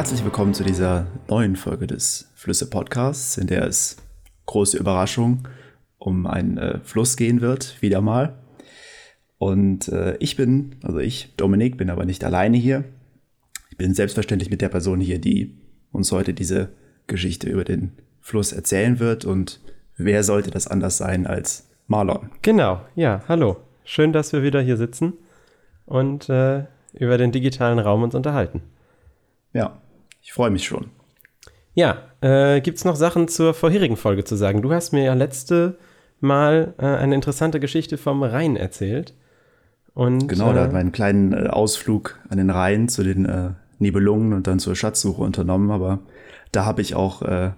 Herzlich willkommen zu dieser neuen Folge des Flüsse Podcasts, in der es große Überraschung um einen äh, Fluss gehen wird, wieder mal. Und äh, ich bin, also ich, Dominik, bin aber nicht alleine hier. Ich bin selbstverständlich mit der Person hier, die uns heute diese Geschichte über den Fluss erzählen wird. Und wer sollte das anders sein als Marlon? Genau, ja, hallo. Schön, dass wir wieder hier sitzen und äh, über den digitalen Raum uns unterhalten. Ja, ich freue mich schon. Ja, äh, gibt es noch Sachen zur vorherigen Folge zu sagen? Du hast mir ja letzte Mal äh, eine interessante Geschichte vom Rhein erzählt. Und, genau, da äh, hat man einen kleinen äh, Ausflug an den Rhein zu den äh, Nibelungen und dann zur Schatzsuche unternommen, aber da habe ich auch äh,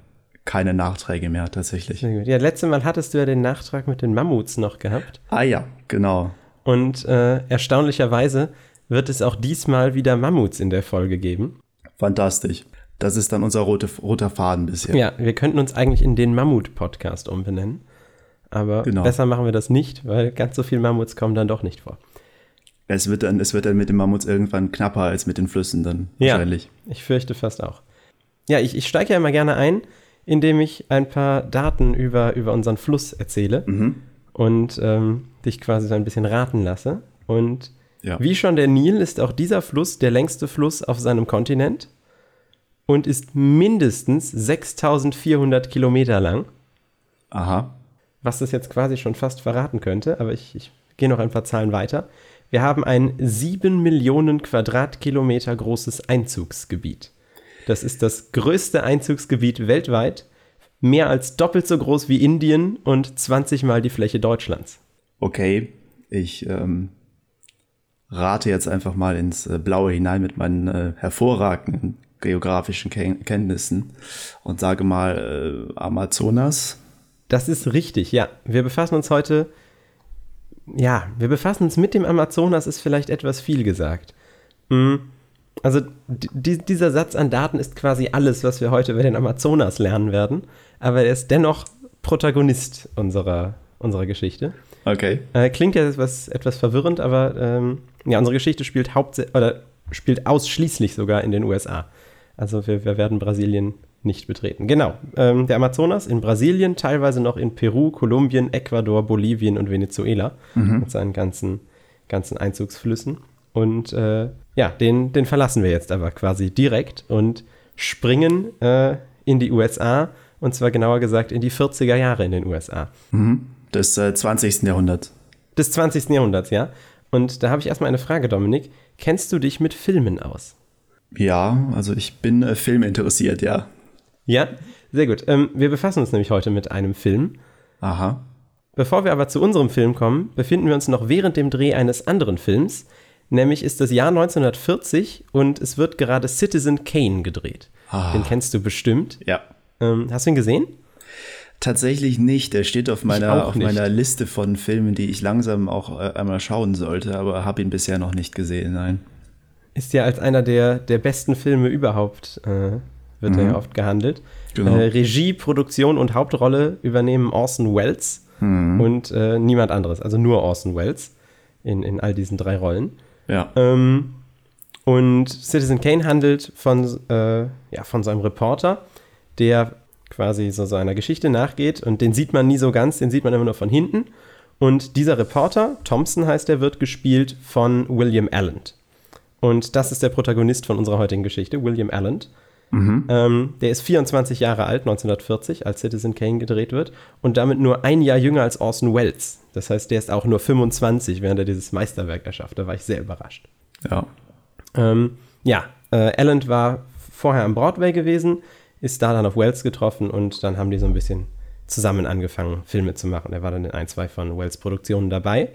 keine Nachträge mehr tatsächlich. Ja, letztes Mal hattest du ja den Nachtrag mit den Mammuts noch gehabt. Ah ja, genau. Und äh, erstaunlicherweise wird es auch diesmal wieder Mammuts in der Folge geben. Fantastisch. Das ist dann unser rote, roter Faden bisher. Ja, wir könnten uns eigentlich in den Mammut-Podcast umbenennen. Aber Genau. besser machen wir das nicht, weil ganz so viele Mammuts kommen dann doch nicht vor. Es wird dann, es wird dann mit den Mammuts irgendwann knapper als mit den Flüssen dann wahrscheinlich. Ja, ich fürchte fast auch. Ja, ich, ich steige ja immer gerne ein, indem ich ein paar Daten über, über unseren Fluss erzähle Mhm. und ähm, dich quasi so ein bisschen raten lasse. Und Ja. wie schon der Nil ist auch dieser Fluss der längste Fluss auf seinem Kontinent und ist mindestens 6400 Kilometer lang, Aha. was das jetzt quasi schon fast verraten könnte, aber ich, ich gehe noch ein paar Zahlen weiter. Wir haben ein 7 Millionen Quadratkilometer großes Einzugsgebiet. Das ist das größte Einzugsgebiet weltweit, mehr als doppelt so groß wie Indien und 20 mal die Fläche Deutschlands. Okay. Ich ähm, rate jetzt einfach mal ins äh, Blaue hinein mit meinen äh, hervorragenden geografischen Ken Kenntnissen und sage mal äh, Amazonas. Das ist richtig, ja. Wir befassen uns heute, ja, wir befassen uns mit dem Amazonas, ist vielleicht etwas viel gesagt. Mm, Also di dieser Satz an Daten ist quasi alles, was wir heute über den Amazonas lernen werden, aber er ist dennoch Protagonist unserer, unserer Geschichte. Okay. Äh, klingt ja etwas, etwas verwirrend, aber ähm, ja, unsere Geschichte spielt hauptsächlich oder spielt ausschließlich sogar in den USA. Also wir, wir werden Brasilien nicht betreten. Genau. Ähm, der Amazonas in Brasilien, teilweise noch in Peru, Kolumbien, Ecuador, Bolivien und Venezuela mit seinen ganzen, ganzen Einzugsflüssen. Und äh, ja, den, den verlassen wir jetzt aber quasi direkt und springen äh, in die USA und zwar genauer gesagt in die 40er Jahre in den USA Des äh, 20. Jahrhunderts. des 20. Jahrhunderts, ja. Und da habe ich erstmal eine Frage, Dominik. Kennst du dich mit Filmen aus? Ja, also ich bin äh, Film interessiert, ja. Ja? Sehr gut. Ähm, wir befassen uns nämlich heute mit einem Film. Aha. Bevor wir aber zu unserem Film kommen, befinden wir uns noch während dem Dreh eines anderen Films. Nämlich ist das Jahr 1940 und es wird gerade Citizen Kane gedreht. Ah. Den kennst du bestimmt. Ja. Ähm, hast du ihn gesehen? Tatsächlich nicht. Der steht auf meiner, auf meiner Liste von Filmen, die ich langsam auch äh, einmal schauen sollte, aber habe ihn bisher noch nicht gesehen, nein. Ist ja als einer der, der besten Filme überhaupt, äh, wird er ja oft gehandelt. Genau. Äh, Regie, Produktion und Hauptrolle übernehmen Orson Welles und äh, niemand anderes, also nur Orson Welles in, in all diesen drei Rollen. Ja. Ähm, und Citizen Kane handelt von, äh, ja, von so einem Reporter, der quasi so seiner Geschichte nachgeht und den sieht man nie so ganz, den sieht man immer nur von hinten. Und dieser Reporter, Thompson heißt er, wird gespielt von William Allen. Und das ist der Protagonist von unserer heutigen Geschichte, William Allen. Ähm, der ist 24 Jahre alt, 1940, als Citizen Kane gedreht wird und damit nur ein Jahr jünger als Orson Welles. Das heißt, der ist auch nur 25, während er dieses Meisterwerk erschafft. Da war ich sehr überrascht. Ja. Ähm, ja, äh, Allen war vorher am Broadway gewesen, ist da dann auf Wells getroffen und dann haben die so ein bisschen zusammen angefangen, Filme zu machen. Er war dann in ein, zwei von Wells Produktionen dabei.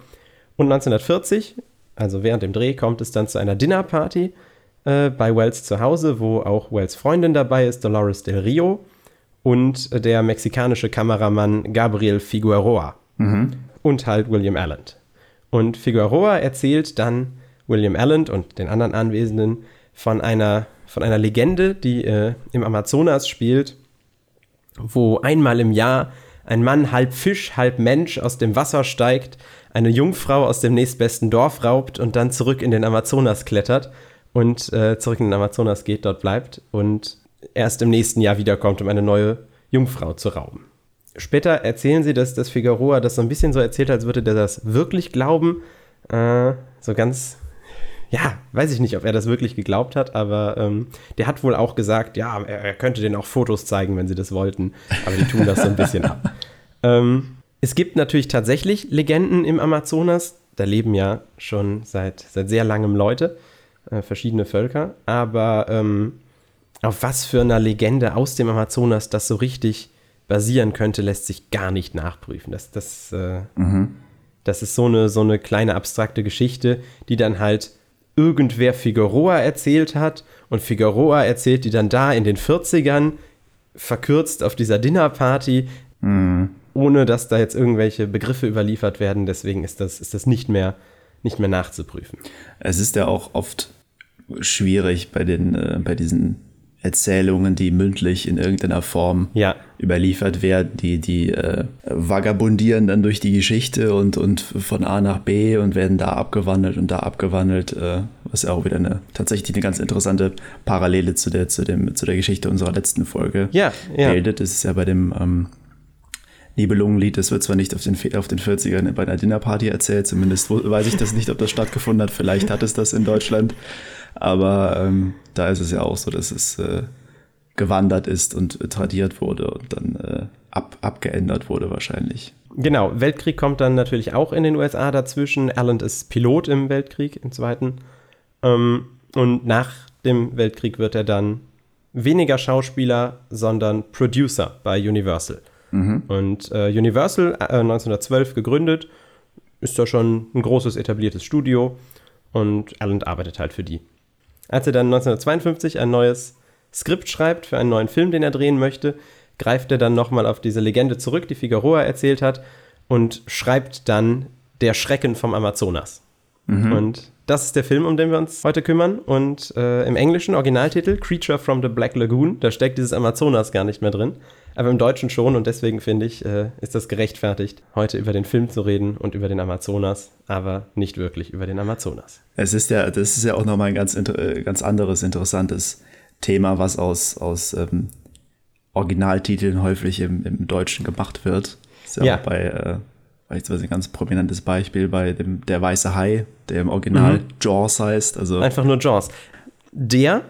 Und 1940, also während dem Dreh, kommt es dann zu einer Dinnerparty äh, bei Wells zu Hause, wo auch Wells Freundin dabei ist, Dolores Del Rio, und der mexikanische Kameramann Gabriel Figueroa und halt William Allen. Und Figueroa erzählt dann William Allen und den anderen Anwesenden von einer, von einer Legende, die äh, im Amazonas spielt, wo einmal im Jahr ein Mann halb Fisch, halb Mensch aus dem Wasser steigt, eine Jungfrau aus dem nächstbesten Dorf raubt und dann zurück in den Amazonas klettert und äh, zurück in den Amazonas geht, dort bleibt und erst im nächsten Jahr wiederkommt, um eine neue Jungfrau zu rauben. Später erzählen sie, dass, dass Figueroa das so ein bisschen so erzählt, als würde der das wirklich glauben. Äh, so ganz, ja, weiß ich nicht, ob er das wirklich geglaubt hat, aber ähm, der hat wohl auch gesagt, ja, er, er, könnte denen auch Fotos zeigen, wenn sie das wollten. Aber die tun das so ein bisschen ab. Ähm, es gibt natürlich tatsächlich Legenden im Amazonas. Da leben ja schon seit, seit sehr langem Leute, äh, verschiedene Völker. Aber ähm, auf was für einer Legende aus dem Amazonas das so richtig basieren könnte, lässt sich gar nicht nachprüfen. Das, das, äh, mhm. das ist so eine, so eine kleine abstrakte Geschichte, die dann halt irgendwer Figueroa erzählt hat und Figueroa erzählt die dann da in den 40ern, verkürzt auf dieser Dinnerparty, mhm. ohne dass da jetzt irgendwelche Begriffe überliefert werden. Deswegen ist das, ist das nicht, mehr, nicht mehr nachzuprüfen. Es ist ja auch oft schwierig bei, den, äh, bei diesen Erzählungen, die mündlich in irgendeiner Form ja. überliefert werden, die, die äh, vagabundieren dann durch die Geschichte und, und von A nach B und werden da abgewandelt und da abgewandelt, äh, was ja auch wieder eine tatsächlich eine ganz interessante Parallele zu der, zu dem, zu der Geschichte unserer letzten Folge ja, ja. bildet. Das ist ja bei dem ähm, Nibelungenlied, das wird zwar nicht auf den, auf den 40ern bei einer Dinnerparty erzählt, zumindest weiß ich das nicht, ob das stattgefunden hat, vielleicht hat es das in Deutschland. Aber ähm, da ist es ja auch so, dass es äh, gewandert ist und tradiert wurde und dann äh, ab, abgeändert wurde wahrscheinlich. Genau, Weltkrieg kommt dann natürlich auch in den USA dazwischen. Allen ist Pilot im Weltkrieg, im Zweiten. Ähm, und nach dem Weltkrieg wird er dann weniger Schauspieler, sondern Producer bei Universal. Mhm. Und äh, Universal, äh, 1912 gegründet, ist da schon ein großes etabliertes Studio und Allen arbeitet halt für die. Als er dann 1952 ein neues Skript schreibt für einen neuen Film, den er drehen möchte, greift er dann nochmal auf diese Legende zurück, die Figueroa erzählt hat, und schreibt dann Der Schrecken vom Amazonas. Mhm. Und das ist der Film, um den wir uns heute kümmern. Und äh, im englischen Originaltitel Creature from the Black Lagoon, da steckt dieses Amazonas gar nicht mehr drin. Aber im Deutschen schon und deswegen finde ich, äh, ist das gerechtfertigt, heute über den Film zu reden und über den Amazonas, aber nicht wirklich über den Amazonas. Es ist ja, das ist ja auch nochmal ein ganz, äh, ganz anderes, interessantes Thema, was aus, aus ähm, Originaltiteln häufig im, im Deutschen gemacht wird. Das ist ja, ja. auch bei äh, beispielsweise ein ganz prominentes Beispiel bei dem Der Weiße Hai, der im Original mhm. Jaws heißt. Also Einfach nur Jaws. Der,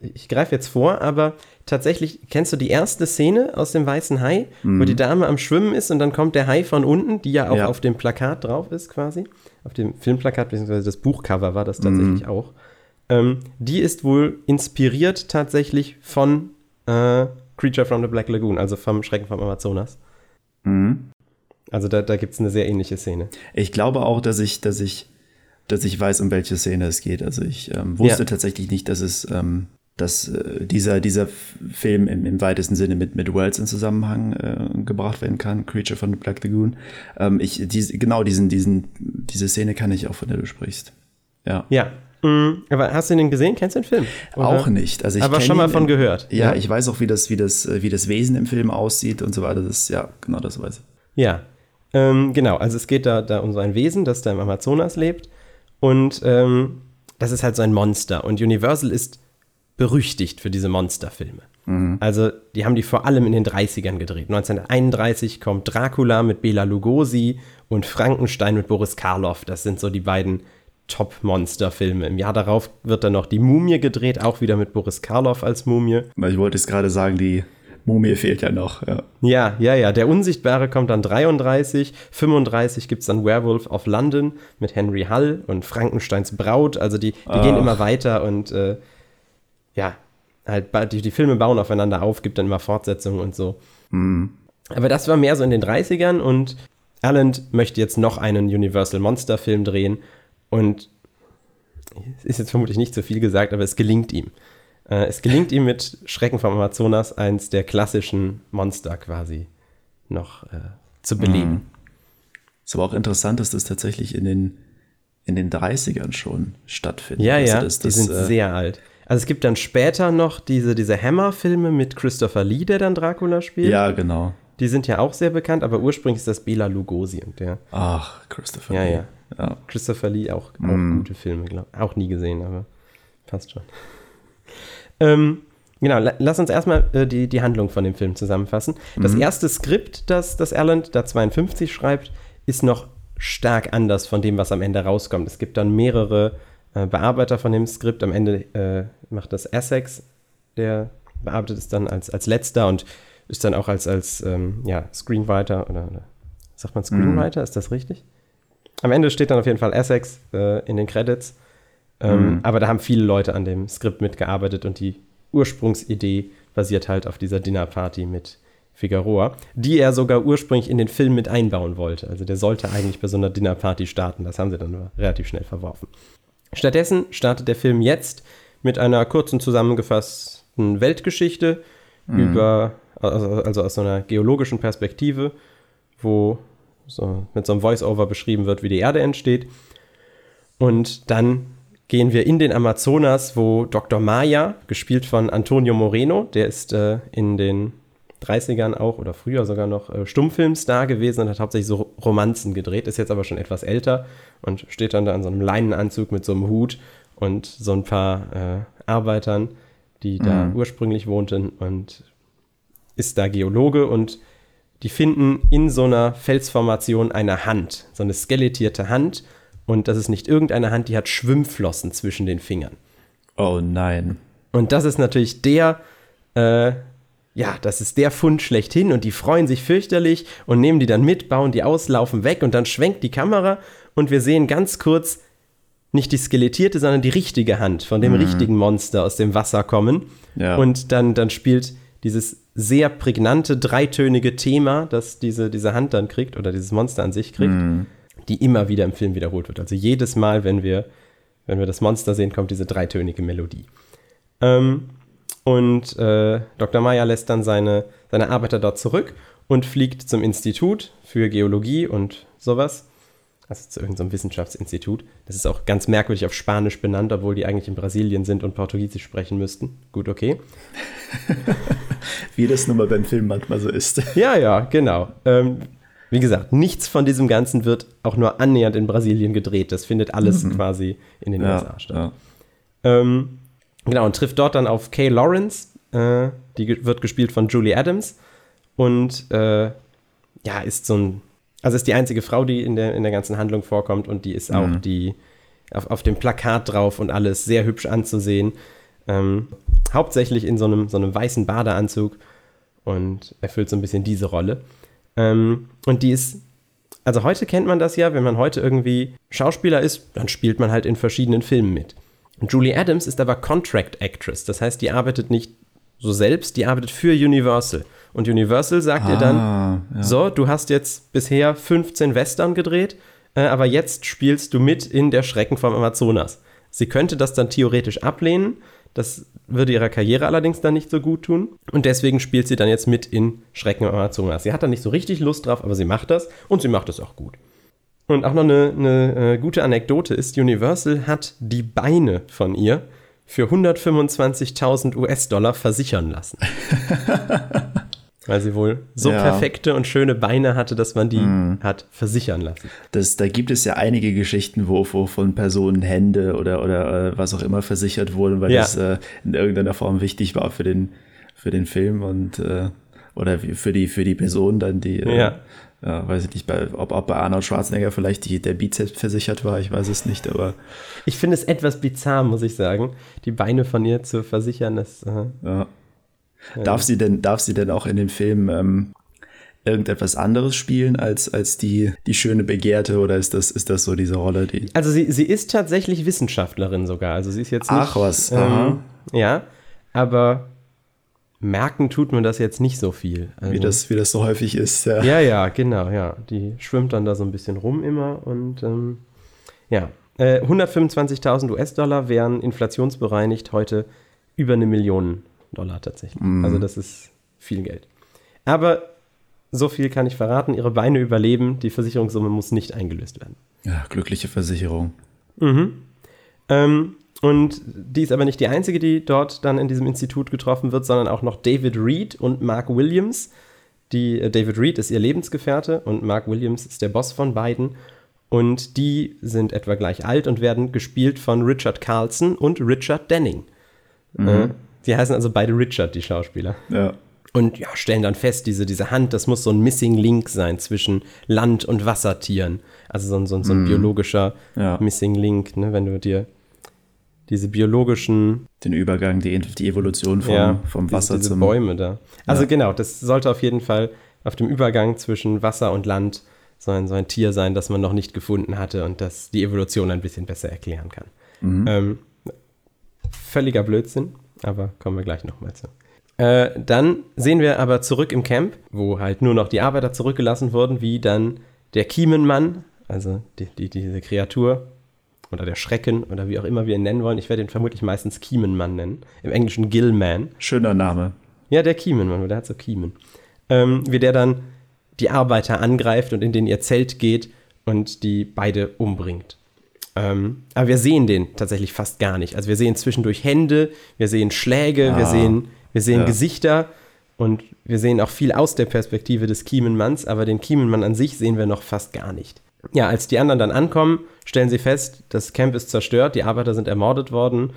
ich greife jetzt vor, aber tatsächlich, kennst du die erste Szene aus dem Weißen Hai, mhm. wo die Dame am Schwimmen ist und dann kommt der Hai von unten, die ja auch ja. auf dem Plakat drauf ist quasi. Auf dem Filmplakat, beziehungsweise das Buchcover war das tatsächlich mhm. auch. Ähm, die ist wohl inspiriert tatsächlich von äh, Creature from the Black Lagoon, also vom Schrecken vom Amazonas. Mhm. Also da, da gibt es eine sehr ähnliche Szene. Ich glaube auch, dass ich, dass ich, dass ich weiß, um welche Szene es geht. Also ich ähm, wusste ja. tatsächlich nicht, dass es, ähm, dass äh, dieser, dieser Film im, im, weitesten Sinne mit, mit Wells in Zusammenhang äh, gebracht werden kann, Creature von the Black Lagoon. Ähm, ich, die, genau diesen, diesen, diese Szene kann ich auch, von der du sprichst. Ja. Ja, Mhm. Aber hast du den gesehen? Kennst du den Film? Oder? Auch nicht. Also ich aber schon mal von gehört. Ja, ja, ich weiß auch, wie das, wie, das, wie das Wesen im Film aussieht und so weiter. Das, ja, genau das weiß ich. Ja, ähm, genau. Also es geht da, da um so ein Wesen, das da im Amazonas lebt. Und ähm, das ist halt so ein Monster. Und Universal ist berüchtigt für diese Monsterfilme. Mhm. Also, die haben die vor allem in den 30ern gedreht. 1931 kommt Dracula mit Bela Lugosi und Frankenstein mit Boris Karloff. Das sind so die beiden Top-Monster-Filme. Im Jahr darauf wird dann noch Die Mumie gedreht, auch wieder mit Boris Karloff als Mumie. Ich wollte es gerade sagen, die Mumie fehlt ja noch. Ja, ja, ja. ja. Der Unsichtbare kommt dann 33. 35 gibt es dann Werewolf of London mit Henry Hull und Frankensteins Braut. Also die, die gehen immer weiter und äh, ja, halt die, die Filme bauen aufeinander auf, gibt dann immer Fortsetzungen und so. Mhm. Aber das war mehr so in den 30ern und Alan möchte jetzt noch einen Universal Monster Film drehen und es ist jetzt vermutlich nicht so viel gesagt, aber es gelingt ihm. Äh, es gelingt ihm mit Schrecken vom Amazonas eins der klassischen Monster quasi noch äh, zu beleben. Mhm. Ist aber auch interessant, dass das tatsächlich in den, in den 30ern schon stattfindet. Ja, also ja, das, die sind äh, sehr alt. Also es gibt dann später noch diese, diese Hammer-Filme mit Christopher Lee, der dann Dracula spielt. Ja, genau. Die sind ja auch sehr bekannt, aber ursprünglich ist das Bela Lugosi und der. Ach, Christopher ja, Lee. Ja, ja. Christopher Lee auch, auch mm. gute Filme, glaube Auch nie gesehen, aber passt schon. Ähm, genau, la lass uns erstmal äh, die, die Handlung von dem Film zusammenfassen. Das Mhm. erste Skript, das, das Erland da 52 schreibt, ist noch stark anders von dem, was am Ende rauskommt. Es gibt dann mehrere äh, Bearbeiter von dem Skript. Am Ende äh, macht das Essex, der bearbeitet es dann als, als letzter und ist dann auch als, als ähm, ja, Screenwriter oder, oder sagt man Screenwriter, ist das richtig? Am Ende steht dann auf jeden Fall Essex äh, in den Credits. Ähm, Mhm. Aber da haben viele Leute an dem Skript mitgearbeitet und die Ursprungsidee basiert halt auf dieser Dinnerparty mit Figueroa, die er sogar ursprünglich in den Film mit einbauen wollte. Also der sollte eigentlich bei so einer Dinnerparty starten. Das haben sie dann relativ schnell verworfen. Stattdessen startet der Film jetzt mit einer kurzen zusammengefassten Weltgeschichte über, also, also aus so einer geologischen Perspektive, wo so mit so einem Voice-Over beschrieben wird, wie die Erde entsteht. Und dann gehen wir in den Amazonas, wo Dr. Maya, gespielt von Antonio Moreno, der ist äh, in den 30ern auch oder früher sogar noch äh, Stummfilmstar gewesen und hat hauptsächlich so Romanzen gedreht, ist jetzt aber schon etwas älter und steht dann da in so einem Leinenanzug mit so einem Hut und so ein paar äh, Arbeitern, die da ursprünglich wohnten und ist da Geologe und die finden in so einer Felsformation eine Hand, so eine skelettierte Hand. Und das ist nicht irgendeine Hand, die hat Schwimmflossen zwischen den Fingern. Oh nein. Und das ist natürlich der, äh, ja, das ist der Fund schlechthin und die freuen sich fürchterlich und nehmen die dann mit, bauen die aus, laufen weg und dann schwenkt die Kamera und wir sehen ganz kurz nicht die skelettierte, sondern die richtige Hand von dem richtigen Monster aus dem Wasser kommen. Ja. Und dann, dann spielt dieses sehr prägnante, dreitönige Thema, das diese, diese Hand dann kriegt oder dieses Monster an sich kriegt, die immer wieder im Film wiederholt wird. Also jedes Mal, wenn wir, wenn wir das Monster sehen, kommt diese dreitönige Melodie. Ähm, und äh, Dr. Maya lässt dann seine, seine Arbeiter dort zurück und fliegt zum Institut für Geologie und sowas. Also zu irgendeinem Wissenschaftsinstitut. Das ist auch ganz merkwürdig auf Spanisch benannt, obwohl die eigentlich in Brasilien sind und Portugiesisch sprechen müssten. Gut, okay. Wie das nun mal beim Film manchmal so ist. Ja, ja, genau. Ähm, wie gesagt, nichts von diesem Ganzen wird auch nur annähernd in Brasilien gedreht. Das findet alles quasi in den USA statt. ja. Ähm, genau, und trifft dort dann auf Kay Lawrence. Äh, die wird gespielt von Julie Adams. Und äh, ja, ist so ein. Also ist die einzige Frau, die in der, in der ganzen Handlung vorkommt. Und die ist auch die auf, auf dem Plakat drauf und alles sehr hübsch anzusehen. Ähm, hauptsächlich in so einem, so einem weißen Badeanzug. Und erfüllt so ein bisschen diese Rolle. Ähm, und die ist also heute kennt man das ja, wenn man heute irgendwie Schauspieler ist, dann spielt man halt in verschiedenen Filmen mit. Und Julie Adams ist aber Contract Actress, das heißt, die arbeitet nicht so selbst, die arbeitet für Universal. Und Universal sagt ihr dann, Ah, ja. so, du hast jetzt bisher 15 Western gedreht, äh, aber jetzt spielst du mit in der Schrecken vom Amazonas. Sie könnte das dann theoretisch ablehnen, das würde ihrer Karriere allerdings dann nicht so gut tun. Und deswegen spielt sie dann jetzt mit in Schrecken Amazonas. Sie hat da nicht so richtig Lust drauf, aber sie macht das und sie macht das auch gut. Und auch noch eine, eine äh, gute Anekdote ist, Universal hat die Beine von ihr für 125.000 US-Dollar versichern lassen. Weil sie wohl so Ja. perfekte und schöne Beine hatte, dass man die hat versichern lassen. Das, da gibt es ja einige Geschichten, wo, wo von Personen Hände oder, oder äh, was auch immer versichert wurden, weil Ja. das äh, in irgendeiner Form wichtig war für den, für den Film und äh, oder für die, für die Person dann, die, äh, Ja. ja, weiß ich nicht, bei, ob, ob bei Arnold Schwarzenegger vielleicht die, der Bizeps versichert war, ich weiß es nicht, aber Ich finde es etwas bizarr, muss ich sagen, die Beine von ihr zu versichern. Das, äh, ja. Darf sie denn, darf sie denn auch in dem Film ähm, irgendetwas anderes spielen als, als die, die schöne Begehrte oder ist das, ist das so diese Rolle, die. Also sie, sie ist tatsächlich Wissenschaftlerin sogar. Also sie ist jetzt nicht. Ach was. Ähm, ja, aber merken tut man das jetzt nicht so viel. Also, Wie das, wie das so häufig ist, ja. Ja, ja, genau, ja. Die schwimmt dann da so ein bisschen rum immer und ähm, ja. Äh, 125.000 US-Dollar wären inflationsbereinigt heute über eine Million Dollar tatsächlich. Also das ist viel Geld. Aber so viel kann ich verraten, ihre Beine überleben, die Versicherungssumme muss nicht eingelöst werden. Ja, glückliche Versicherung. Ähm, und die ist aber nicht die einzige, die dort dann in diesem Institut getroffen wird, sondern auch noch David Reed und Mark Williams. Die, äh, David Reed ist ihr Lebensgefährte und Mark Williams ist der Boss von beiden. Und die sind etwa gleich alt und werden gespielt von Richard Carlson und Richard Denning. Mhm. Äh, die heißen also beide Richard, die Schauspieler. Ja. Und ja, stellen dann fest, diese, diese Hand, das muss so ein Missing Link sein zwischen Land- und Wassertieren. Also so ein, so ein, so ein mm. biologischer ja. Missing Link, ne, wenn du dir diese biologischen. Den Übergang, die, die Evolution vom, ja, vom Wasser diese, diese zum. Bäume da. Also ja. genau, das sollte auf jeden Fall auf dem Übergang zwischen Wasser und Land so ein, so ein Tier sein, das man noch nicht gefunden hatte und das die Evolution ein bisschen besser erklären kann. Mhm. Ähm, völliger Blödsinn, aber kommen wir gleich nochmal zu. Äh, dann sehen wir aber zurück im Camp, wo halt nur noch die Arbeiter zurückgelassen wurden, wie dann der Kiemenmann, also die, die, diese Kreatur, oder der Schrecken oder wie auch immer wir ihn nennen wollen. Ich werde ihn vermutlich meistens Kiemenmann nennen. Im Englischen Gillman. Schöner Name. Ja, der Kiemenmann, weil der hat so Kiemen. Ähm, wie der dann die Arbeiter angreift und in den ihr Zelt geht und die beide umbringt. Ähm, aber wir sehen den tatsächlich fast gar nicht. Also wir sehen zwischendurch Hände, wir sehen Schläge, ah, wir sehen, wir sehen ja. Gesichter und wir sehen auch viel aus der Perspektive des Kiemenmanns, aber den Kiemenmann an sich sehen wir noch fast gar nicht. Ja, als die anderen dann ankommen, stellen sie fest, das Camp ist zerstört, die Arbeiter sind ermordet worden.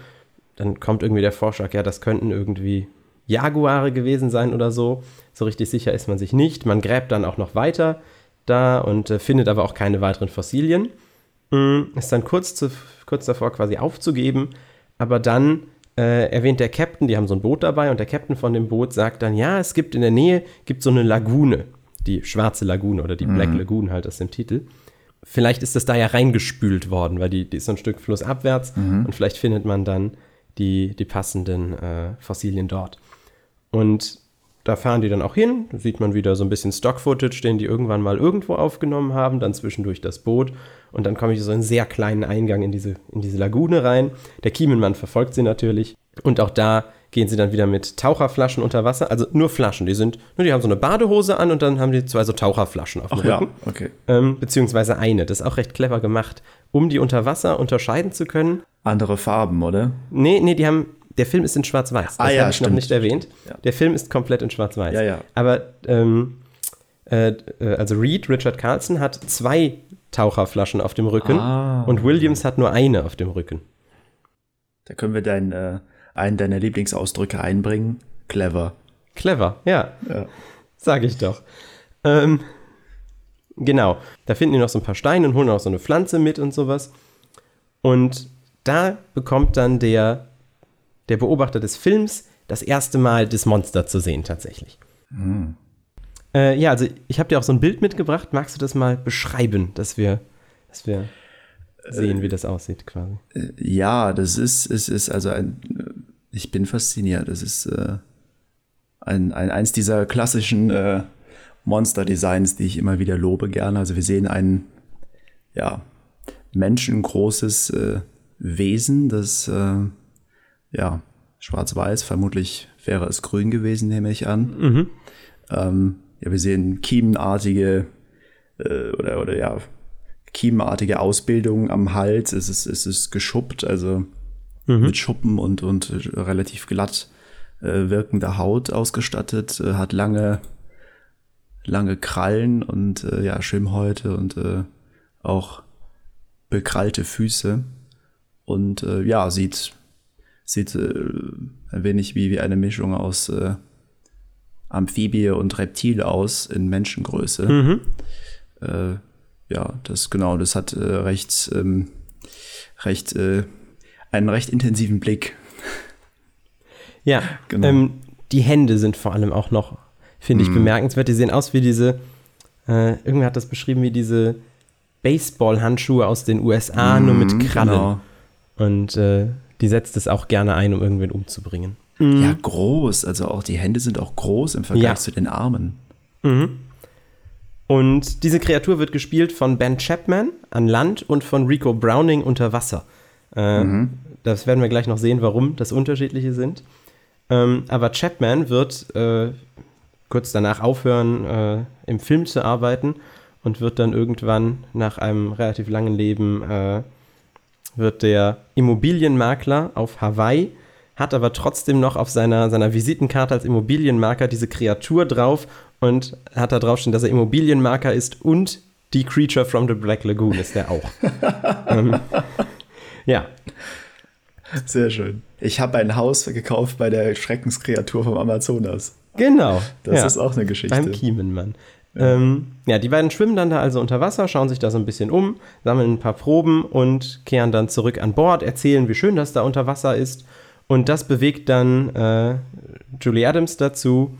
Dann kommt irgendwie der Vorschlag, ja, das könnten irgendwie Jaguare gewesen sein oder so. So richtig sicher ist man sich nicht. Man gräbt dann auch noch weiter da und äh, findet aber auch keine weiteren Fossilien. Mhm, ist dann kurz, zu, kurz davor quasi aufzugeben, aber dann äh, erwähnt der Captain, die haben so ein Boot dabei und der Captain von dem Boot sagt dann, ja, es gibt in der Nähe, gibt so eine Lagune, die schwarze Lagune oder die mhm. Black Lagoon halt aus dem Titel vielleicht ist das da ja reingespült worden, weil die, die ist so ein Stück flussabwärts mhm. und vielleicht findet man dann die, die passenden äh, Fossilien dort. Und da fahren die dann auch hin, da sieht man wieder so ein bisschen Stock-Footage, den die irgendwann mal irgendwo aufgenommen haben, dann zwischendurch das Boot und dann komme ich so einen sehr kleinen Eingang in diese, in diese Lagune rein. Der Kiemenmann verfolgt sie natürlich und auch da gehen sie dann wieder mit Taucherflaschen unter Wasser. Also nur Flaschen. Die sind, nur die haben so eine Badehose an und dann haben die zwei so Taucherflaschen auf dem Ach Rücken. Ja, okay. Ähm, beziehungsweise eine. Das ist auch recht clever gemacht, um die unter Wasser unterscheiden zu können. Andere Farben, oder? Nee, nee, die haben. Der Film ist in Schwarz-Weiß. Das ah, ja, habe ich stimmt. noch nicht erwähnt. Ja. Der Film ist komplett in Schwarz-Weiß. Ja, ja. Aber ähm, äh, äh, also Reed, Richard Carlson, hat zwei Taucherflaschen auf dem Rücken ah. und Williams hat nur eine auf dem Rücken. Da können wir dein äh, einen deiner Lieblingsausdrücke einbringen. Clever. Clever, ja. ja. Sag ich doch. Ähm, genau. Da finden die noch so ein paar Steine und holen auch so eine Pflanze mit und sowas. Und da bekommt dann der, der Beobachter des Films das erste Mal das Monster zu sehen, tatsächlich. Hm. Äh, ja, also ich habe dir auch so ein Bild mitgebracht. Magst du das mal beschreiben, dass wir, dass wir sehen, wie das aussieht, quasi? Äh, ja, das ist, es ist also ein ich bin fasziniert. Das ist äh, ein, ein, eins dieser klassischen äh, Monster-Designs, die ich immer wieder lobe gerne. Also wir sehen ein ja, menschengroßes äh, Wesen, das äh, ja, schwarz-weiß, vermutlich wäre es grün gewesen, nehme ich an. Mhm. Ähm, ja, wir sehen kiemenartige äh, oder, oder ja, kiemenartige Ausbildung am Hals. Es ist, es ist geschuppt, also mhm. mit Schuppen und, und relativ glatt äh, wirkender Haut ausgestattet, äh, hat lange, lange Krallen und äh, ja, Schwimmhäute und äh, auch bekrallte Füße. Und äh, ja, sieht, sieht äh, ein wenig wie, wie eine Mischung aus äh, Amphibie und Reptil aus in Menschengröße. Mhm. Äh, ja, das genau, das hat äh, recht, ähm, recht äh, einen recht intensiven Blick. Ja, genau. Ähm, die Hände sind vor allem auch noch, finde ich, mm. bemerkenswert. Die sehen aus wie diese, äh, irgendwer hat das beschrieben, wie diese Baseball-Handschuhe aus den USA, mm, nur mit Krallen. Genau. Und äh, die setzt es auch gerne ein, um irgendwen umzubringen. Mm. Ja, groß. Also auch die Hände sind auch groß im Vergleich ja. zu den Armen. Mhm. Und diese Kreatur wird gespielt von Ben Chapman an Land und von Rico Browning unter Wasser. Äh, mhm. Das werden wir gleich noch sehen, warum das unterschiedliche sind. Ähm, aber Chapman wird äh, kurz danach aufhören, äh, im Film zu arbeiten und wird dann irgendwann nach einem relativ langen Leben äh, wird der Immobilienmakler auf Hawaii, hat aber trotzdem noch auf seiner, seiner Visitenkarte als Immobilienmarker diese Kreatur drauf und hat da drauf stehen, dass er Immobilienmarker ist und die Creature from the Black Lagoon ist der auch. ähm, ja. Sehr schön. Ich habe ein Haus gekauft bei der Schreckenskreatur vom Amazonas. Genau. Das ja. ist auch eine Geschichte. Beim Kiemenmann. Ja. Ähm, ja, die beiden schwimmen dann da also unter Wasser, schauen sich da so ein bisschen um, sammeln ein paar Proben und kehren dann zurück an Bord, erzählen, wie schön das da unter Wasser ist. Und das bewegt dann äh, Julie Adams dazu,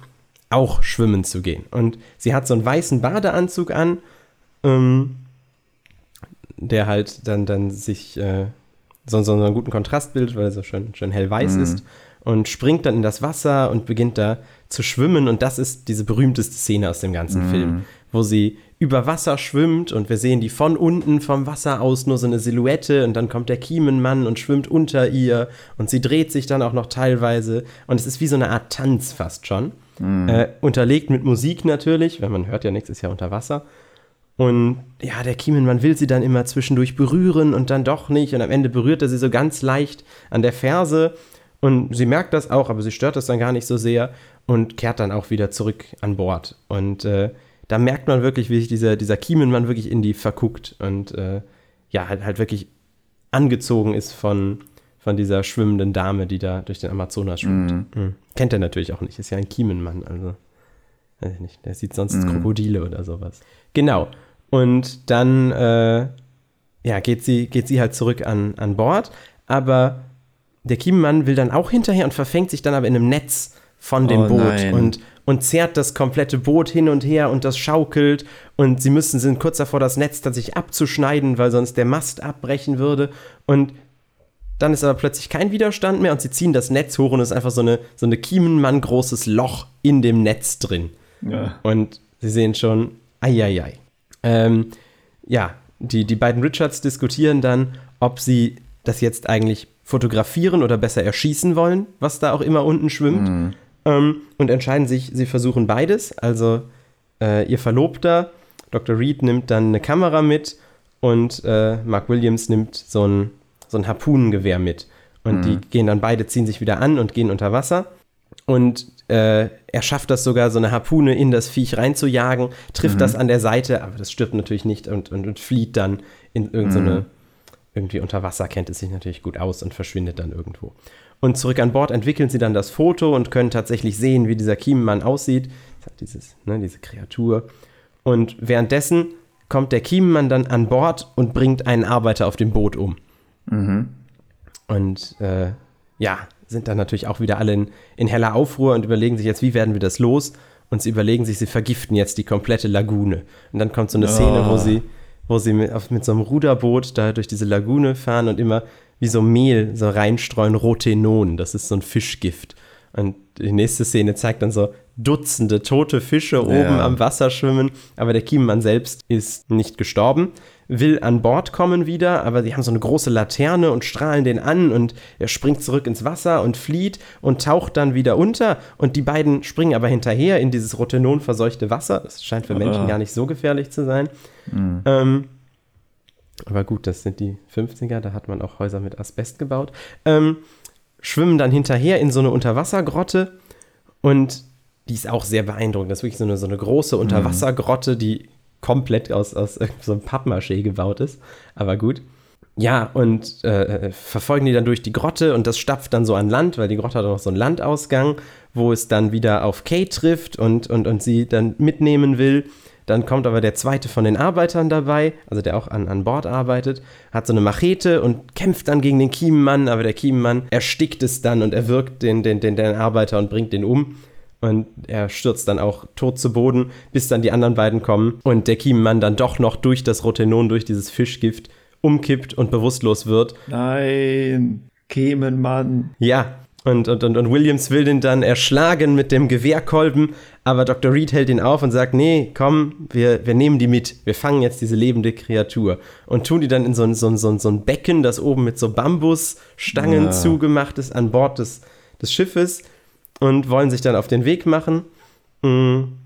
auch schwimmen zu gehen. Und sie hat so einen weißen Badeanzug an, ähm, der halt dann, dann sich äh, so, so einen guten Kontrast bildet, weil er so schön, schön hellweiß mhm. ist. Und springt dann in das Wasser und beginnt da zu schwimmen. Und das ist diese berühmteste Szene aus dem ganzen mhm. Film, wo sie über Wasser schwimmt und wir sehen die von unten vom Wasser aus nur so eine Silhouette und dann kommt der Kiemenmann und schwimmt unter ihr und sie dreht sich dann auch noch teilweise und es ist wie so eine Art Tanz fast schon. Mhm. Äh, unterlegt mit Musik natürlich, weil man hört ja nichts, ist ja unter Wasser. Und ja, der Kiemenmann will sie dann immer zwischendurch berühren und dann doch nicht. Und am Ende berührt er sie so ganz leicht an der Ferse. Und sie merkt das auch, aber sie stört das dann gar nicht so sehr und kehrt dann auch wieder zurück an Bord. Und äh, da merkt man wirklich, wie sich dieser, dieser Kiemenmann wirklich in die verguckt und äh, ja, halt, halt wirklich angezogen ist von, von dieser schwimmenden Dame, die da durch den Amazonas schwimmt. Mhm. Mhm. Kennt er natürlich auch nicht, ist ja ein Kiemenmann, also weiß ich nicht, der sieht sonst mhm. Krokodile oder sowas. Genau. Und dann äh, ja, geht, sie, geht sie halt zurück an, an Bord, aber der Kiemenmann will dann auch hinterher und verfängt sich dann aber in einem Netz von dem oh, Boot nein. und und zerrt das komplette Boot hin und her und das schaukelt und sie müssen sind kurz davor das Netz tatsächlich abzuschneiden, weil sonst der Mast abbrechen würde und dann ist aber plötzlich kein Widerstand mehr und sie ziehen das Netz hoch und es ist einfach so eine so eine Kiemenmann großes Loch in dem Netz drin. Ja. Und sie sehen schon, eieiei. Ähm, ja, die, die beiden Richards diskutieren dann, ob sie das jetzt eigentlich fotografieren oder besser erschießen wollen, was da auch immer unten schwimmt. Mhm ähm, und entscheiden sich, sie versuchen beides. Also äh, ihr Verlobter, Dr. Reed, nimmt dann eine Kamera mit und äh, Mark Williams nimmt so ein, so ein Harpunengewehr mit. Und mhm. die gehen dann beide, ziehen sich wieder an und gehen unter Wasser. Und äh, er schafft das sogar, so eine Harpune in das Viech reinzujagen, trifft mhm. das an der Seite, aber das stirbt natürlich nicht und, und, und flieht dann in irgendeine, mhm. Irgendwie unter Wasser kennt es sich natürlich gut aus und verschwindet dann irgendwo. Und zurück an Bord entwickeln sie dann das Foto und können tatsächlich sehen, wie dieser Kiemenmann aussieht. Dieses, ne, diese Kreatur. Und währenddessen kommt der Kiemenmann dann an Bord und bringt einen Arbeiter auf dem Boot um. Mhm. Und äh, ja, sind dann natürlich auch wieder alle in, in heller Aufruhr und überlegen sich jetzt, wie werden wir das los? Und sie überlegen sich, sie vergiften jetzt die komplette Lagune. Und dann kommt so eine Szene, oh. wo sie, wo sie mit, mit so einem Ruderboot da durch diese Lagune fahren und immer wie so Mehl so reinstreuen, Rotenon, das ist so ein Fischgift. Und die nächste Szene zeigt dann so Dutzende tote Fische ja. oben am Wasser schwimmen, aber der Kiemenmann selbst ist nicht gestorben, will an Bord kommen wieder, aber die haben so eine große Laterne und strahlen den an und er springt zurück ins Wasser und flieht und taucht dann wieder unter und die beiden springen aber hinterher in dieses Rotenon verseuchte Wasser. Das scheint für Menschen gar nicht so gefährlich zu sein. Mhm. Ähm, aber gut, das sind die 50er, da hat man auch Häuser mit Asbest gebaut. Ähm, schwimmen dann hinterher in so eine Unterwassergrotte und die ist auch sehr beeindruckend. Das ist wirklich so eine, so eine große mhm. Unterwassergrotte, die komplett aus, aus so einem Pappmaché gebaut ist. Aber gut. Ja, und äh, verfolgen die dann durch die Grotte und das stapft dann so an Land, weil die Grotte hat auch noch so einen Landausgang, wo es dann wieder auf Kay trifft und, und, und sie dann mitnehmen will. Dann kommt aber der zweite von den Arbeitern dabei, also der auch an, an Bord arbeitet, hat so eine Machete und kämpft dann gegen den Kiemenmann, aber der Kiemenmann erstickt es dann und erwürgt den, den, den, den Arbeiter und bringt den um. Und er stürzt dann auch tot zu Boden, bis dann die anderen beiden kommen und der Kiemenmann dann doch noch durch das Rotenon, durch dieses Fischgift umkippt und bewusstlos wird. Nein, Kiemenmann. Ja, und, und, und, und Williams will den dann erschlagen mit dem Gewehrkolben, aber Dr. Reed hält ihn auf und sagt, nee, komm, wir, wir nehmen die mit. Wir fangen jetzt diese lebende Kreatur. Und tun die dann in so ein, so ein, so ein, so ein Becken, das oben mit so Bambusstangen ja. zugemacht ist, an Bord des, des Schiffes und wollen sich dann auf den Weg machen. Mhm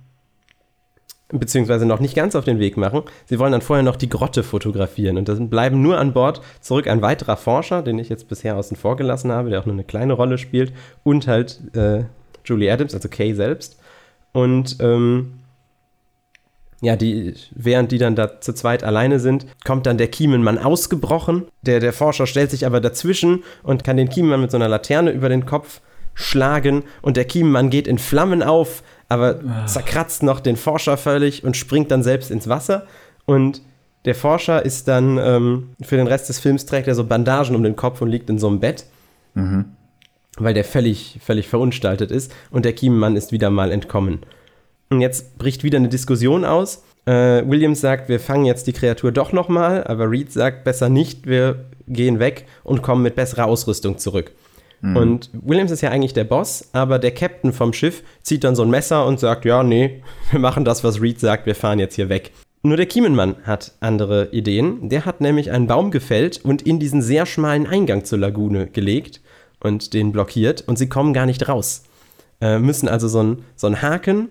beziehungsweise noch nicht ganz auf den Weg machen. Sie wollen dann vorher noch die Grotte fotografieren und dann bleiben nur an Bord zurück ein weiterer Forscher, den ich jetzt bisher außen vor gelassen habe, der auch nur eine kleine Rolle spielt und halt äh, Julie Adams, also Kay selbst. Und ähm, ja, die, während die dann da zu zweit alleine sind, kommt dann der Kiemenmann ausgebrochen. Der, der Forscher stellt sich aber dazwischen und kann den Kiemenmann mit so einer Laterne über den Kopf schlagen und der Kiemenmann geht in Flammen auf, aber ah. zerkratzt noch den Forscher völlig und springt dann selbst ins Wasser. Und der Forscher ist dann, ähm, für den Rest des Films trägt er so Bandagen um den Kopf und liegt in so einem Bett. Mhm. Weil der völlig, völlig verunstaltet ist und der Kiemenmann ist wieder mal entkommen. Und jetzt bricht wieder eine Diskussion aus. Äh, Williams sagt, wir fangen jetzt die Kreatur doch nochmal, aber Reed sagt, besser nicht, wir gehen weg und kommen mit besserer Ausrüstung zurück. Mhm. Und Williams ist ja eigentlich der Boss, aber der Captain vom Schiff zieht dann so ein Messer und sagt, ja, nee, wir machen das, was Reed sagt, wir fahren jetzt hier weg. Nur der Kiemenmann hat andere Ideen. Der hat nämlich einen Baum gefällt und in diesen sehr schmalen Eingang zur Lagune gelegt und den blockiert und sie kommen gar nicht raus. Äh, müssen also so einen so Haken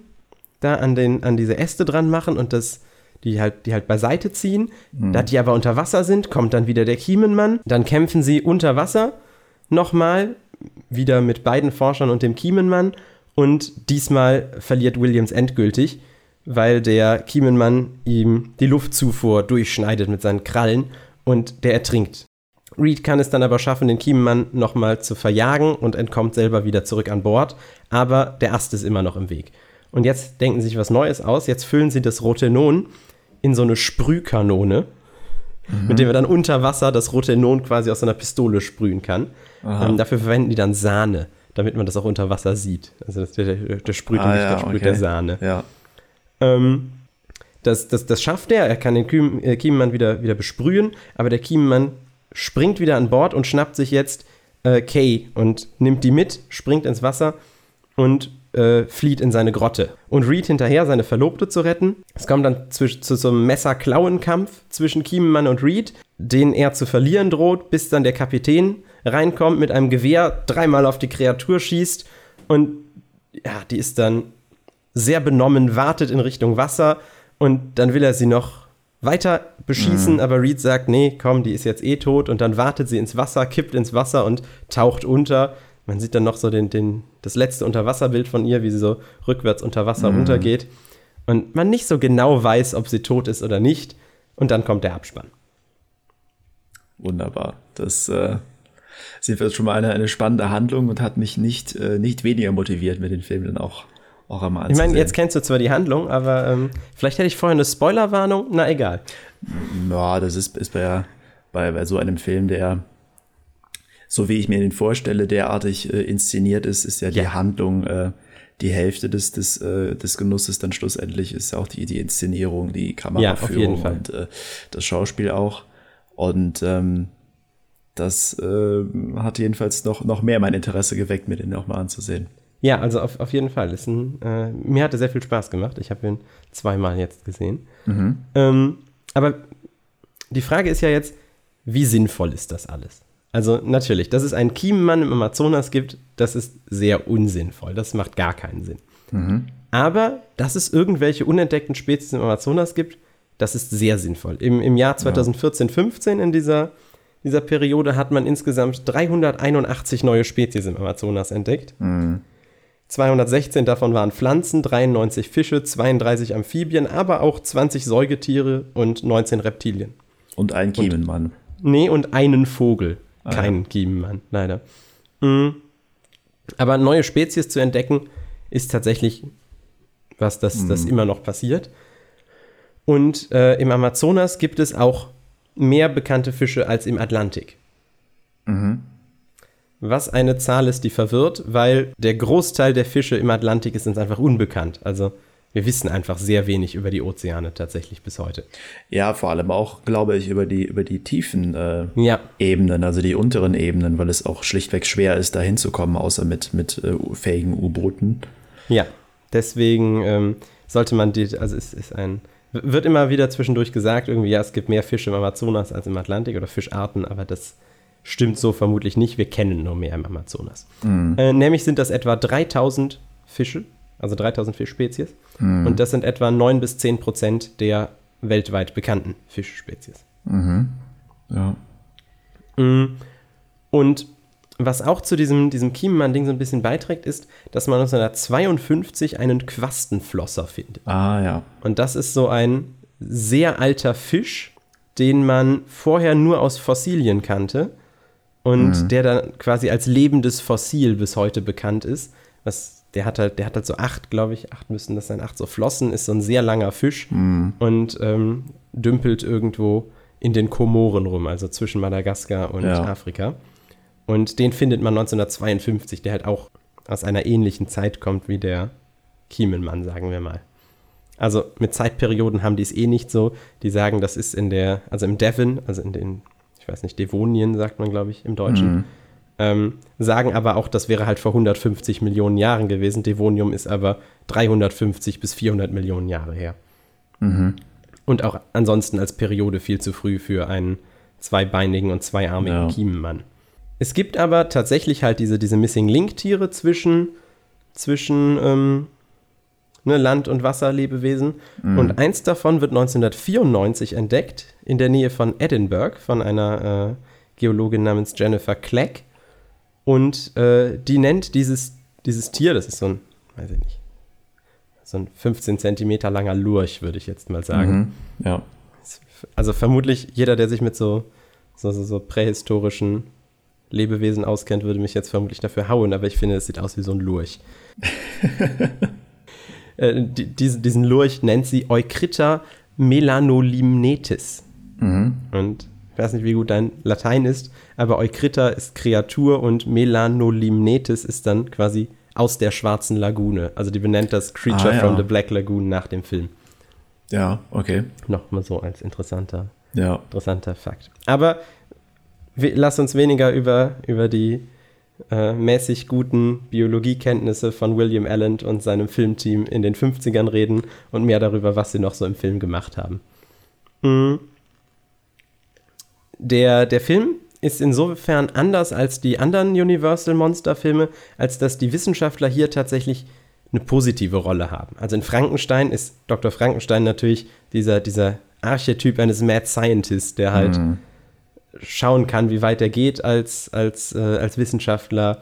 da an, den, an diese Äste dran machen und das, die halt, die halt beiseite ziehen. Mhm. Da die aber unter Wasser sind, kommt dann wieder der Kiemenmann. Dann kämpfen sie unter Wasser nochmal, wieder mit beiden Forschern und dem Kiemenmann. Und diesmal verliert Williams endgültig weil der Kiemenmann ihm die Luftzufuhr durchschneidet mit seinen Krallen und der ertrinkt. Reed kann es dann aber schaffen, den Kiemenmann nochmal zu verjagen und entkommt selber wieder zurück an Bord, aber der Ast ist immer noch im Weg. Und jetzt denken sie sich was Neues aus. Jetzt füllen sie das Rotenon in so eine Sprühkanone, mhm. mit der wir dann unter Wasser das Rotenon quasi aus einer Pistole sprühen kann. Ähm, dafür verwenden die dann Sahne, damit man das auch unter Wasser sieht. Also das, der, der, der sprüht ah, nicht, ja, der sprüht okay. der Sahne. Ja. Ähm, das, das, das schafft er, er kann den Kiem, äh, Kiemenmann wieder, wieder besprühen, aber der Kiemenmann springt wieder an Bord und schnappt sich jetzt äh, Kay und nimmt die mit, springt ins Wasser und äh, flieht in seine Grotte. Und Reed hinterher, seine Verlobte zu retten. Es kommt dann zu, zu so einem Messer-Klauen-Kampf zwischen Kiemenmann und Reed, den er zu verlieren droht, bis dann der Kapitän reinkommt, mit einem Gewehr dreimal auf die Kreatur schießt und ja, die ist dann sehr benommen, wartet in Richtung Wasser und dann will er sie noch weiter beschießen, mhm. aber Reed sagt, nee, komm, die ist jetzt eh tot und dann wartet sie ins Wasser, kippt ins Wasser und taucht unter. Man sieht dann noch so den, den, das letzte Unterwasserbild von ihr, wie sie so rückwärts unter Wasser mhm. untergeht und man nicht so genau weiß, ob sie tot ist oder nicht und dann kommt der Abspann. Wunderbar. Das äh, ist schon mal eine, eine spannende Handlung und hat mich nicht, äh, nicht weniger motiviert, mir den Film dann auch auch einmal Ich meine, jetzt kennst du zwar die Handlung, aber ähm, vielleicht hätte ich vorher eine Spoilerwarnung. Na, egal. Ja, das ist, ist bei, bei, bei so einem Film, der, so wie ich mir den vorstelle, derartig äh, inszeniert ist, ist ja die ja. Handlung äh, die Hälfte des, des, äh, des Genusses dann schlussendlich ist ja auch die, die Inszenierung, die Kameraführung ja, und äh, das Schauspiel auch. Und ähm, das äh, hat jedenfalls noch, noch mehr mein Interesse geweckt, mir den auch mal anzusehen. Ja, also auf, auf jeden Fall. Ist ein, äh, mir hat er sehr viel Spaß gemacht. Ich habe ihn zweimal jetzt gesehen. Mhm. Ähm, aber die Frage ist ja jetzt, wie sinnvoll ist das alles? Also natürlich, dass es einen Kiemenmann im Amazonas gibt, das ist sehr unsinnvoll. Das macht gar keinen Sinn. Mhm. Aber dass es irgendwelche unentdeckten Spezies im Amazonas gibt, das ist sehr sinnvoll. Im, im Jahr 2014, 15 in dieser, dieser Periode hat man insgesamt 381 neue Spezies im Amazonas entdeckt. Mhm. 216 davon waren Pflanzen, 93 Fische, 32 Amphibien, aber auch 20 Säugetiere und 19 Reptilien. Und ein Kiemenmann. Und, nee, und einen Vogel. Ah, Kein ja. Kiemenmann, leider. Mhm. Aber neue Spezies zu entdecken, ist tatsächlich was, das, mhm. das immer noch passiert. Und äh, im Amazonas gibt es auch mehr bekannte Fische als im Atlantik. Mhm was eine Zahl ist, die verwirrt, weil der Großteil der Fische im Atlantik ist uns einfach unbekannt. Also wir wissen einfach sehr wenig über die Ozeane tatsächlich bis heute. Ja, vor allem auch, glaube ich, über die, über die tiefen äh, ja. Ebenen, also die unteren Ebenen, weil es auch schlichtweg schwer ist, da hinzukommen, außer mit, mit äh, fähigen U-Booten. Ja, deswegen ähm, sollte man die, also es ist ein, wird immer wieder zwischendurch gesagt, irgendwie, ja, es gibt mehr Fische im Amazonas als im Atlantik oder Fischarten, aber das stimmt so vermutlich nicht. Wir kennen nur mehr im Amazonas. Mhm. Äh, nämlich sind das etwa 3000 Fische, also 3000 Fischspezies. Mhm. Und das sind etwa 9 bis 10 Prozent der weltweit bekannten Fischspezies. Mhm. Ja. Mm. Und was auch zu diesem, diesem Kiemenmann-Ding so ein bisschen beiträgt, ist, dass man 1952 einen Quastenflosser findet. Ah, ja. Und das ist so ein sehr alter Fisch, den man vorher nur aus Fossilien kannte und der dann quasi als lebendes Fossil bis heute bekannt ist. Was, der hat halt, der hat halt so acht, glaube ich, acht müssen das sein, acht so Flossen, ist so ein sehr langer Fisch und ähm, dümpelt irgendwo in den Komoren rum, also zwischen Madagaskar und Ja. Afrika. Und den findet man 1952, der halt auch aus einer ähnlichen Zeit kommt wie der Kiemenmann, sagen wir mal. Also mit Zeitperioden haben die es eh nicht so. Die sagen, das ist in der, also im Devon, also in den, ich weiß nicht, Devonien sagt man, glaube ich, im Deutschen. Ähm, sagen aber auch, das wäre halt vor 150 Millionen Jahren gewesen. Devonium ist aber 350 bis 400 Millionen Jahre her. Und auch ansonsten als Periode viel zu früh für einen zweibeinigen und zweiarmigen Ja. Kiemenmann. Es gibt aber tatsächlich halt diese, diese Missing Link-Tiere zwischen, zwischen ähm, ne, Land- und Wasserlebewesen. Und eins davon wird 1994 entdeckt in der Nähe von Edinburgh von einer äh, Geologin namens Jennifer Clegg. Und äh, die nennt dieses, dieses Tier, das ist so ein, weiß ich nicht, so ein 15 Zentimeter langer Lurch, würde ich jetzt mal sagen. Mhm. Ja. Also vermutlich jeder, der sich mit so, so, so, so prähistorischen Lebewesen auskennt, würde mich jetzt vermutlich dafür hauen, aber ich finde, es sieht aus wie so ein Lurch. äh, die, diesen, diesen Lurch nennt sie Eucritta melanolimnetis. Und ich weiß nicht, wie gut dein Latein ist, aber Eucritta ist Kreatur und Melanolimnetis ist dann quasi aus der schwarzen Lagune. Also die benennt das Creature Ah, ja. from the Black Lagoon nach dem Film. Ja, okay. Nochmal so als interessanter Ja. interessanter Fakt. Aber wir, lass uns weniger über, über die äh, mäßig guten Biologiekenntnisse von William Allen und seinem Filmteam in den 50ern reden und mehr darüber, was sie noch so im Film gemacht haben. Mm. Der, der Film ist insofern anders als die anderen Universal Monster-Filme, als dass die Wissenschaftler hier tatsächlich eine positive Rolle haben. Also in Frankenstein ist Dr. Frankenstein natürlich dieser, dieser Archetyp eines Mad Scientist, der halt schauen kann, wie weit er geht als, als, äh, als Wissenschaftler.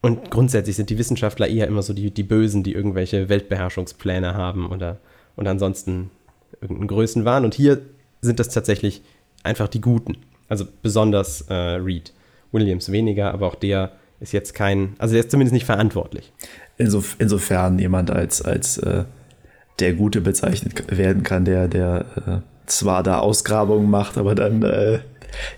Und grundsätzlich sind die Wissenschaftler eher immer so die, die Bösen, die irgendwelche Weltbeherrschungspläne haben oder und ansonsten irgendeinen Größenwahn. Und hier sind das tatsächlich einfach die Guten. Also besonders äh, Reed. Williams weniger, aber auch der ist jetzt kein, also der ist zumindest nicht verantwortlich. Insof insofern jemand als, als äh, der Gute bezeichnet werden kann, der, der äh, zwar da Ausgrabungen macht, aber dann äh,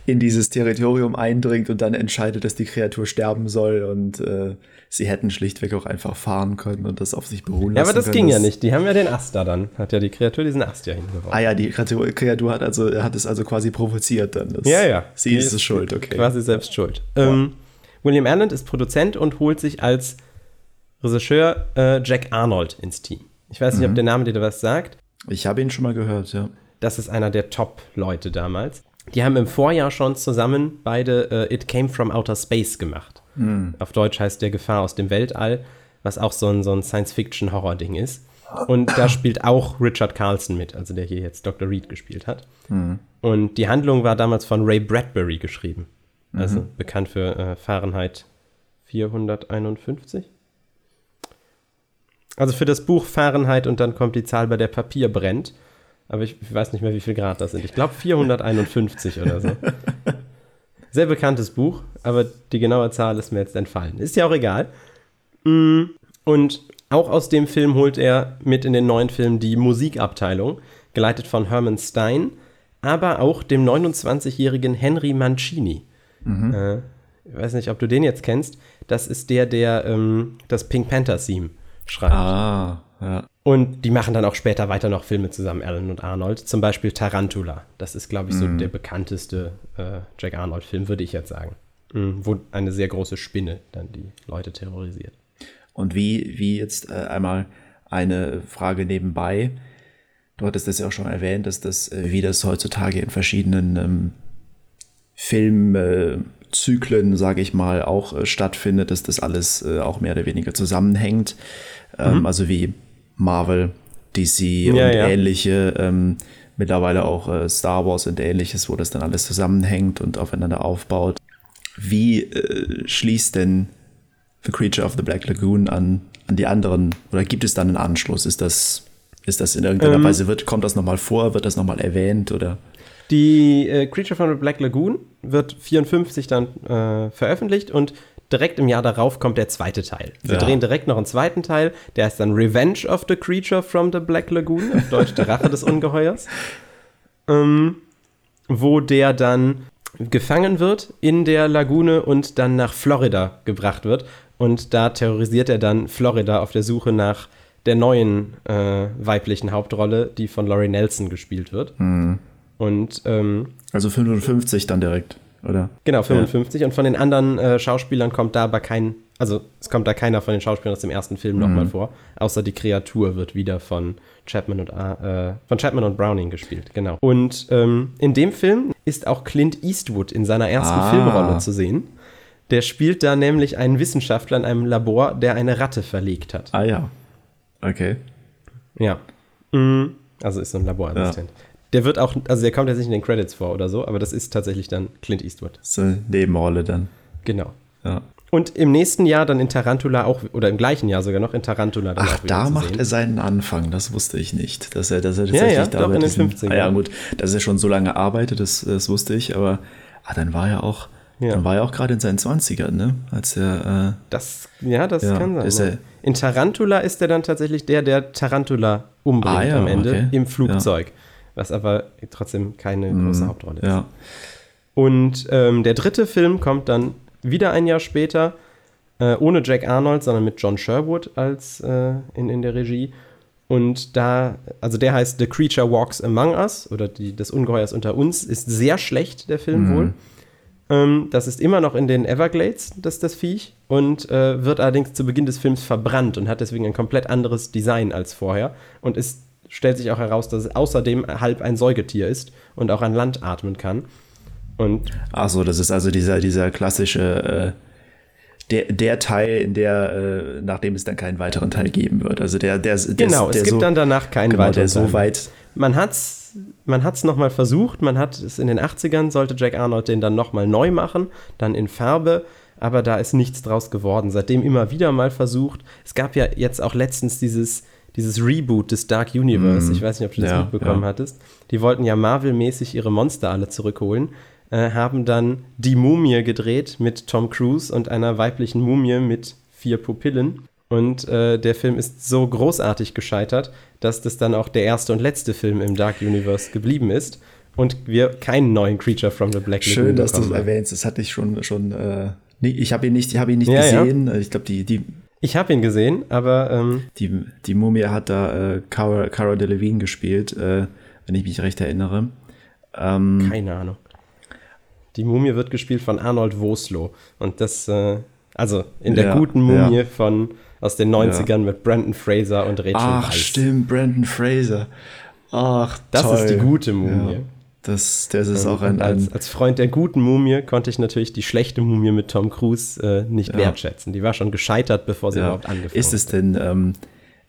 in dieses Territorium eindringt und dann entscheidet, dass die Kreatur sterben soll und äh, sie hätten schlichtweg auch einfach fahren können und das auf sich beruhen lassen Ja, aber das können. ging ja nicht. Die haben ja den Ast da dann. Hat ja die Kreatur diesen Ast ja hingeworfen. Ah ja, die Kreatur, hat, also, hat es also quasi provoziert dann. Das, Ja, ja. Sie ist es schuld, okay. Quasi selbst schuld. Ähm, William Allen ist Produzent und holt sich als Regisseur äh, Jack Arnold ins Team. Ich weiß Mhm. nicht, ob der Name dir was sagt. Ich habe ihn schon mal gehört, ja. Das ist einer der Top-Leute damals. Die haben im Vorjahr schon zusammen beide äh, It Came From Outer Space gemacht. Auf Deutsch heißt der Gefahr aus dem Weltall, was auch so ein, so ein Science-Fiction-Horror-Ding ist. Und da spielt auch Richard Carlson mit, also der hier jetzt Dr. Reed gespielt hat. Und die Handlung war damals von Ray Bradbury geschrieben. Also bekannt für äh, Fahrenheit 451. Also für das Buch Fahrenheit und dann kommt die Zahl, bei der Papier brennt. Aber ich weiß nicht mehr, wie viel Grad das sind. Ich glaube 451 oder so. Sehr bekanntes Buch, aber die genaue Zahl ist mir jetzt entfallen. Ist ja auch egal. Mm, Und auch aus dem Film holt er mit in den neuen Film die Musikabteilung, geleitet von Herman Stein, aber auch dem 29-jährigen Henry Mancini. Äh, ich weiß nicht, ob du den jetzt kennst. Das ist der, der ähm, das Pink Panther Theme schreibt. Ah, ja. Und die machen dann auch später weiter noch Filme zusammen, Alan und Arnold. Zum Beispiel Tarantula. Das ist, glaube ich, so der bekannteste äh, Jack Arnold-Film, würde ich jetzt sagen. Mhm, wo eine sehr große Spinne dann die Leute terrorisiert. Und wie, wie jetzt äh, einmal eine Frage nebenbei. Du hattest das ja auch schon erwähnt, dass das, äh, wie das heutzutage in verschiedenen ähm, Filmzyklen, sage ich mal, auch äh, stattfindet, dass das alles äh, auch mehr oder weniger zusammenhängt. Ähm, Also wie Marvel, DC Ja, und ja. ähnliche, ähm, mittlerweile auch äh, Star Wars und ähnliches, wo das dann alles zusammenhängt und aufeinander aufbaut. wie äh, schließt denn The Creature of the Black Lagoon an, an die anderen? Oder gibt es dann einen Anschluss? Ist das, ist das in irgendeiner Ähm. Weise, wird, kommt das nochmal vor? Wird das nochmal erwähnt? Oder? Die äh, Creature from the Black Lagoon wird 54 dann äh, veröffentlicht und direkt im Jahr darauf kommt der zweite Teil. Sie Ja. drehen direkt noch einen zweiten Teil, der heißt dann Revenge of the Creature from the Black Lagoon, auf Deutsch die Rache des Ungeheuers. Ähm, wo der dann gefangen wird in der Lagune und dann nach Florida gebracht wird. Und da terrorisiert er dann Florida auf der Suche nach der neuen äh, weiblichen Hauptrolle, die von Laurie Nelson gespielt wird. Und ähm, Also 55 dann direkt, oder? Genau, 55. Und von den anderen äh, Schauspielern kommt da aber kein, also es kommt da keiner von den Schauspielern aus dem ersten Film nochmal vor, außer die Kreatur wird wieder von Chapman und, äh, von Chapman und Browning gespielt, genau. Und ähm, in dem Film ist auch Clint Eastwood in seiner ersten Ah. Filmrolle zu sehen. Der spielt da nämlich einen Wissenschaftler in einem Labor, der eine Ratte verlegt hat. Ah ja. Okay. Ja. Mhm. Also ist so ein Laborassistent. Der wird auch, also der kommt jetzt nicht in den Credits vor oder so, aber das ist tatsächlich dann Clint Eastwood. So eine Nebenrolle dann. Genau. Ja. Und im nächsten Jahr dann in Tarantula auch, oder im gleichen Jahr sogar noch in Tarantula dann Ach, da macht sehen. er seinen Anfang, das wusste ich nicht. Dass er, dass er Ja, tatsächlich ja, da doch, in den diesem- 50ern. Ah, ja, gut, dass er schon so lange arbeitet, das, das wusste ich, aber ah, dann war er auch, Ja. dann war er auch gerade in seinen 20ern, ne? Als er, äh, Das, ja, das Ja, kann sein. ja. er- in Tarantula ist er dann tatsächlich der, der Tarantula umbringt Ah, ja, am Ende okay. im Flugzeug. Was aber trotzdem keine große Hauptrolle ist. Mhm. ja, Und ähm, der dritte Film kommt dann wieder ein Jahr später, äh, ohne Jack Arnold, sondern mit John Sherwood als äh, in, in der Regie. Und da, also der heißt The Creature Walks Among Us oder die, das Ungeheuer ist unter uns, ist sehr schlecht, der Film wohl. Ähm, das ist immer noch in den Everglades, das, das Viech, und äh, wird allerdings zu Beginn des Films verbrannt und hat deswegen ein komplett anderes Design als vorher. Und es stellt sich auch heraus, dass es außerdem halb ein Säugetier ist und auch an Land atmen kann. Und Ach so, das ist also dieser, dieser klassische, äh, der, der Teil, in der, äh, nachdem es dann keinen weiteren Teil geben wird. Also der, der, der genau, der es gibt so, dann danach keinen genau, weiteren der so Teil. weit, Man hat's, man hat's nochmal versucht, man hat es in den 80ern, sollte Jack Arnold den dann nochmal neu machen, dann in Farbe, aber da ist nichts draus geworden. Seitdem immer wieder mal versucht. Es gab ja jetzt auch letztens dieses, dieses Reboot des Dark Universe. Ich weiß nicht, ob du das Ja, mitbekommen ja. hattest. Die wollten ja Marvel-mäßig ihre Monster alle zurückholen, äh, haben dann die Mumie gedreht mit Tom Cruise und einer weiblichen Mumie mit vier Pupillen. Und äh, der Film ist so großartig gescheitert, dass das dann auch der erste und letzte Film im Dark Universe geblieben ist und wir keinen neuen Creature from the Black Lagoon schön, dass du das bekommen haben. erwähnst. Das hatte ich schon, schon, äh, nee, ich habe ihn nicht, ich habe ihn nicht Ja, ja. gesehen. Ich glaube, die, die, Ich habe ihn gesehen, aber ähm, die, die Mumie hat da äh, Cara, Cara Delevingne gespielt, äh, wenn ich mich recht erinnere. Ähm, keine Ahnung. Die Mumie wird gespielt von Arnold Woslow. Und das, äh, also in der Ja, guten Mumie ja. von aus den 90ern mit Brandon Fraser und Rachel ach, Weisz. stimmt, Brandon Fraser. Ach, Das toll. ist die gute Mumie. Das, das ist auch Und ein, als, als Freund der guten Mumie konnte ich natürlich die schlechte Mumie mit Tom Cruise äh, nicht Ja. wertschätzen. Die war schon gescheitert, bevor sie Ja. überhaupt angefangen Ist es denn, ähm,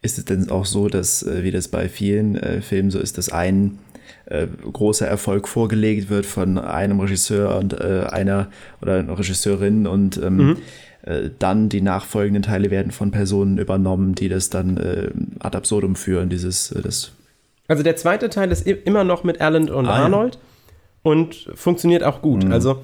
ist es denn auch so, dass, äh, wie das bei vielen äh, Filmen so ist, dass ein äh, großer Erfolg vorgelegt wird von einem Regisseur und äh, einer oder einer Regisseurin und ähm, Mhm. äh, dann die nachfolgenden Teile werden von Personen übernommen, die das dann ad absurdum führen, dieses, das Also der zweite Teil ist immer noch mit Alan und Ah, ja. Mhm. Arnold und funktioniert auch gut. Also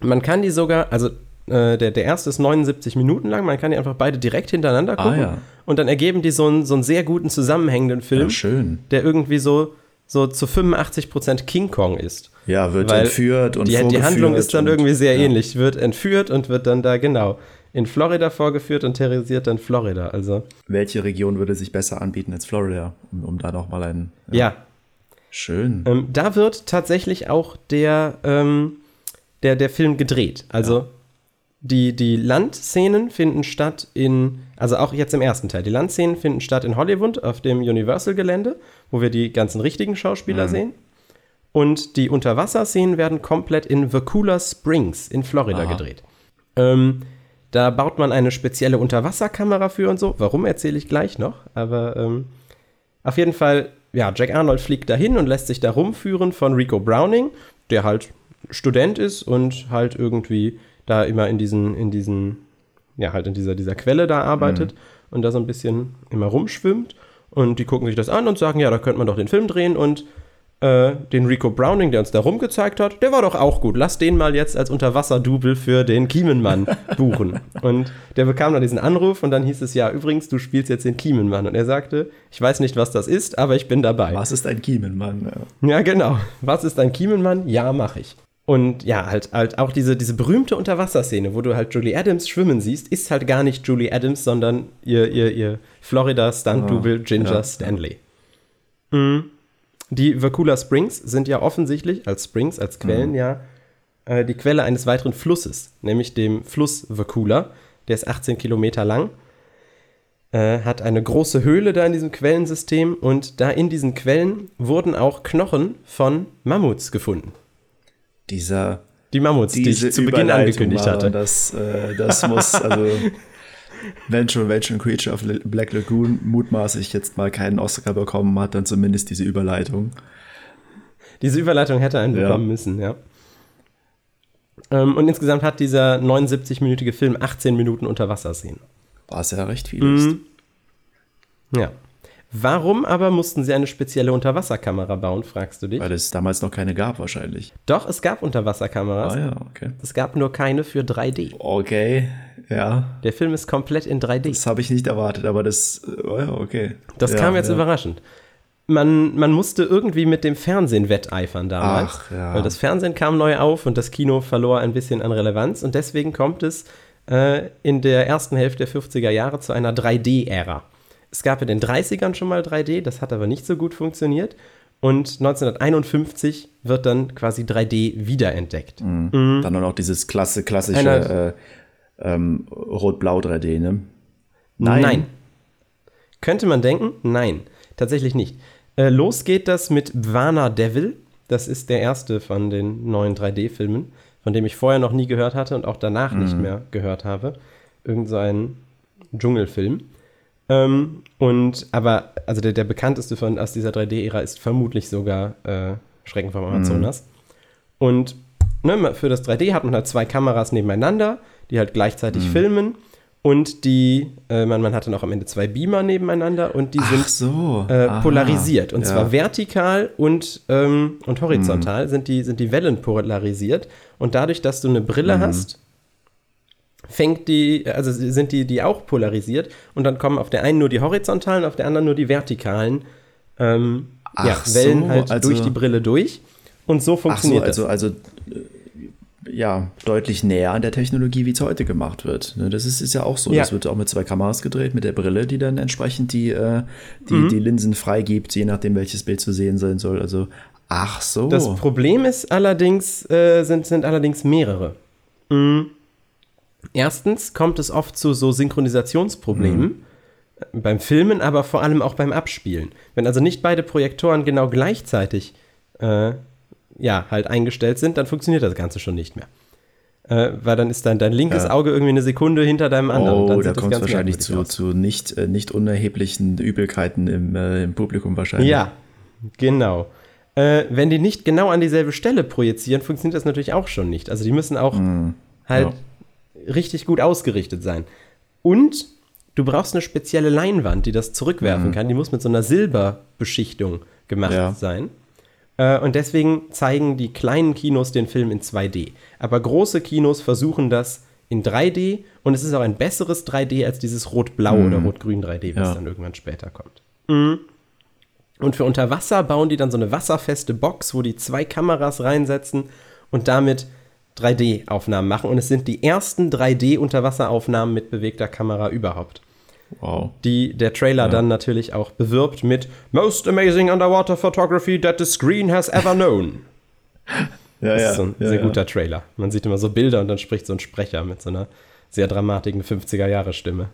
man kann die sogar, also äh, der, der erste ist 79 Minuten lang, man kann die einfach beide direkt hintereinander gucken Ah, ja. und dann ergeben die so einen, so einen sehr guten zusammenhängenden Film, ja, schön. der irgendwie so, so zu 85% King Kong ist. Ja, wird Weil entführt und Die, die Handlung ist dann irgendwie sehr ja. ähnlich, wird entführt und wird dann da genau in Florida vorgeführt und terrorisiert dann Florida. Also Welche Region würde sich besser anbieten als Florida, um, um da nochmal einen. ja, Schön. Ähm, da wird tatsächlich auch der, ähm, der, der Film gedreht. Also die, die Landszenen finden statt in, also auch jetzt im ersten Teil, die Landszenen finden statt in Hollywood auf dem Universal-Gelände, wo wir die ganzen richtigen Schauspieler sehen. Und die Unterwasserszenen werden komplett in Vacula Springs in Florida Aha. gedreht. Ähm, da baut man eine spezielle Unterwasserkamera für und so. Warum erzähle ich gleich noch. Aber ähm, auf jeden Fall, ja, Jack Arnold fliegt dahin und lässt sich da rumführen von Rico Browning, der halt Student ist und halt irgendwie da immer in diesen, in diesen, ja, halt in dieser, dieser Quelle da arbeitet mhm. und da so ein bisschen immer rumschwimmt. Und die gucken sich das an und sagen, ja, da könnte man doch den Film drehen und äh, den Rico Browning, der uns da rumgezeigt hat, der war doch auch gut. Lass den mal jetzt als Unterwasserdouble für den Kiemenmann buchen. und der bekam dann diesen Anruf und dann hieß es ja, übrigens, du spielst jetzt den Kiemenmann. Und er sagte, ich weiß nicht, was das ist, aber ich bin dabei. Was ist ein Kiemenmann? Ja, ja genau. Was ist ein Kiemenmann? Ja, mache ich. Und ja, halt, halt auch diese, diese berühmte Unterwasserszene, wo du halt Julie Adams schwimmen siehst, ist halt gar nicht Julie Adams, sondern ihr, ihr, ihr Florida-Stunt-Double oh, Ginger ja, Stanley. Mhm. Die Vakula Springs sind ja offensichtlich als Springs, als Quellen mhm. ja äh, die Quelle eines weiteren Flusses, nämlich dem Fluss Vakula. Der ist 18 Kilometer lang, äh, hat eine große Höhle da in diesem Quellensystem und da in diesen Quellen wurden auch Knochen von Mammuts gefunden. Dieser die Mammuts, die ich zu Beginn angekündigt hatte. Das, äh, das muss, also wenn schon, wenn schon Creature of Black Lagoon mutmaßlich jetzt mal keinen Oscar bekommen hat, dann zumindest diese Überleitung. Diese Überleitung hätte einen bekommen ja. müssen, ja. Ähm, und insgesamt hat dieser 79-minütige Film 18 Minuten Unterwasserszenen. Was ja recht viel ist. Mhm. Ja. Warum aber mussten sie eine spezielle Unterwasserkamera bauen, fragst du dich? Weil es damals noch keine gab, wahrscheinlich. Doch, es gab Unterwasserkameras. Ah ja, okay. Es gab nur keine für 3D. Okay, ja. Der Film ist komplett in 3D. Das habe ich nicht erwartet, aber das, oh ja, okay. Das ja, kam jetzt ja. überraschend. Man, man musste irgendwie mit dem Fernsehen wetteifern damals. Ach, ja. Weil das Fernsehen kam neu auf und das Kino verlor ein bisschen an Relevanz und deswegen kommt es äh, in der ersten Hälfte der 50er Jahre zu einer 3D-Ära. Es gab in den 30ern schon mal 3D, das hat aber nicht so gut funktioniert. Und 1951 wird dann quasi 3D wiederentdeckt. Mhm. Mhm. Dann auch dieses klasse, klassische äh, ähm, Rot-Blau 3D, ne? Nein. Nein. Könnte man denken? Nein, tatsächlich nicht. Äh, los geht das mit Vana Devil. Das ist der erste von den neuen 3D-Filmen, von dem ich vorher noch nie gehört hatte und auch danach mhm. nicht mehr gehört habe. Irgend so ein Dschungelfilm. Ähm, und aber, also der, der bekannteste von aus dieser 3D-Ära ist vermutlich sogar äh, Schrecken vom Amazonas. Mhm. Und ne, für das 3D hat man halt zwei Kameras nebeneinander, die halt gleichzeitig mhm. filmen. Und die, äh, man, man hat dann auch am Ende zwei Beamer nebeneinander und die Ach sind so. äh, polarisiert. Und ja. zwar vertikal und, ähm, und horizontal mhm. sind, die, sind die Wellen polarisiert. Und dadurch, dass du eine Brille mhm. hast, fängt die, also sind die, die auch polarisiert und dann kommen auf der einen nur die horizontalen, auf der anderen nur die vertikalen ähm, ja, Wellen so, halt also, durch die Brille durch. Und so funktioniert so, also, das. Also, äh, ja, deutlich näher an der Technologie, wie es heute gemacht wird. Ne, das ist, ist ja auch so. Ja. Das wird auch mit zwei Kameras gedreht, mit der Brille, die dann entsprechend die, äh, die, mhm. die Linsen freigibt, je nachdem, welches Bild zu sehen sein soll. Also, ach so. Das Problem ist allerdings, äh, sind, sind allerdings mehrere. Mhm. Erstens kommt es oft zu so Synchronisationsproblemen. Mhm. Beim Filmen, aber vor allem auch beim Abspielen. Wenn also nicht beide Projektoren genau gleichzeitig äh, ja, halt eingestellt sind, dann funktioniert das Ganze schon nicht mehr. Äh, weil dann ist dein, dein linkes ja. Auge irgendwie eine Sekunde hinter deinem anderen. Oh, da kommt es wahrscheinlich zu, zu nicht, äh, nicht unerheblichen Übelkeiten im, äh, im Publikum wahrscheinlich. Ja, genau. Äh, wenn die nicht genau an dieselbe Stelle projizieren, funktioniert das natürlich auch schon nicht. Also die müssen auch mm, halt ja richtig gut ausgerichtet sein. Und du brauchst eine spezielle Leinwand, die das zurückwerfen mhm. kann. Die muss mit so einer Silberbeschichtung gemacht ja. sein. Äh, und deswegen zeigen die kleinen Kinos den Film in 2D. Aber große Kinos versuchen das in 3D und es ist auch ein besseres 3D als dieses Rot-Blau mhm. oder Rot-Grün 3D, was ja. dann irgendwann später kommt. Mhm. Und für Unterwasser bauen die dann so eine wasserfeste Box, wo die zwei Kameras reinsetzen und damit 3D-Aufnahmen machen. Und es sind die ersten 3D-Unterwasseraufnahmen mit bewegter Kamera überhaupt. Wow. Die der Trailer ja. dann natürlich auch bewirbt mit Most Amazing Underwater Photography that the screen has ever known. ja, das ja, ist so ein ja, sehr guter Trailer. Man sieht immer so Bilder und dann spricht so ein Sprecher mit so einer sehr dramatischen 50er-Jahre-Stimme.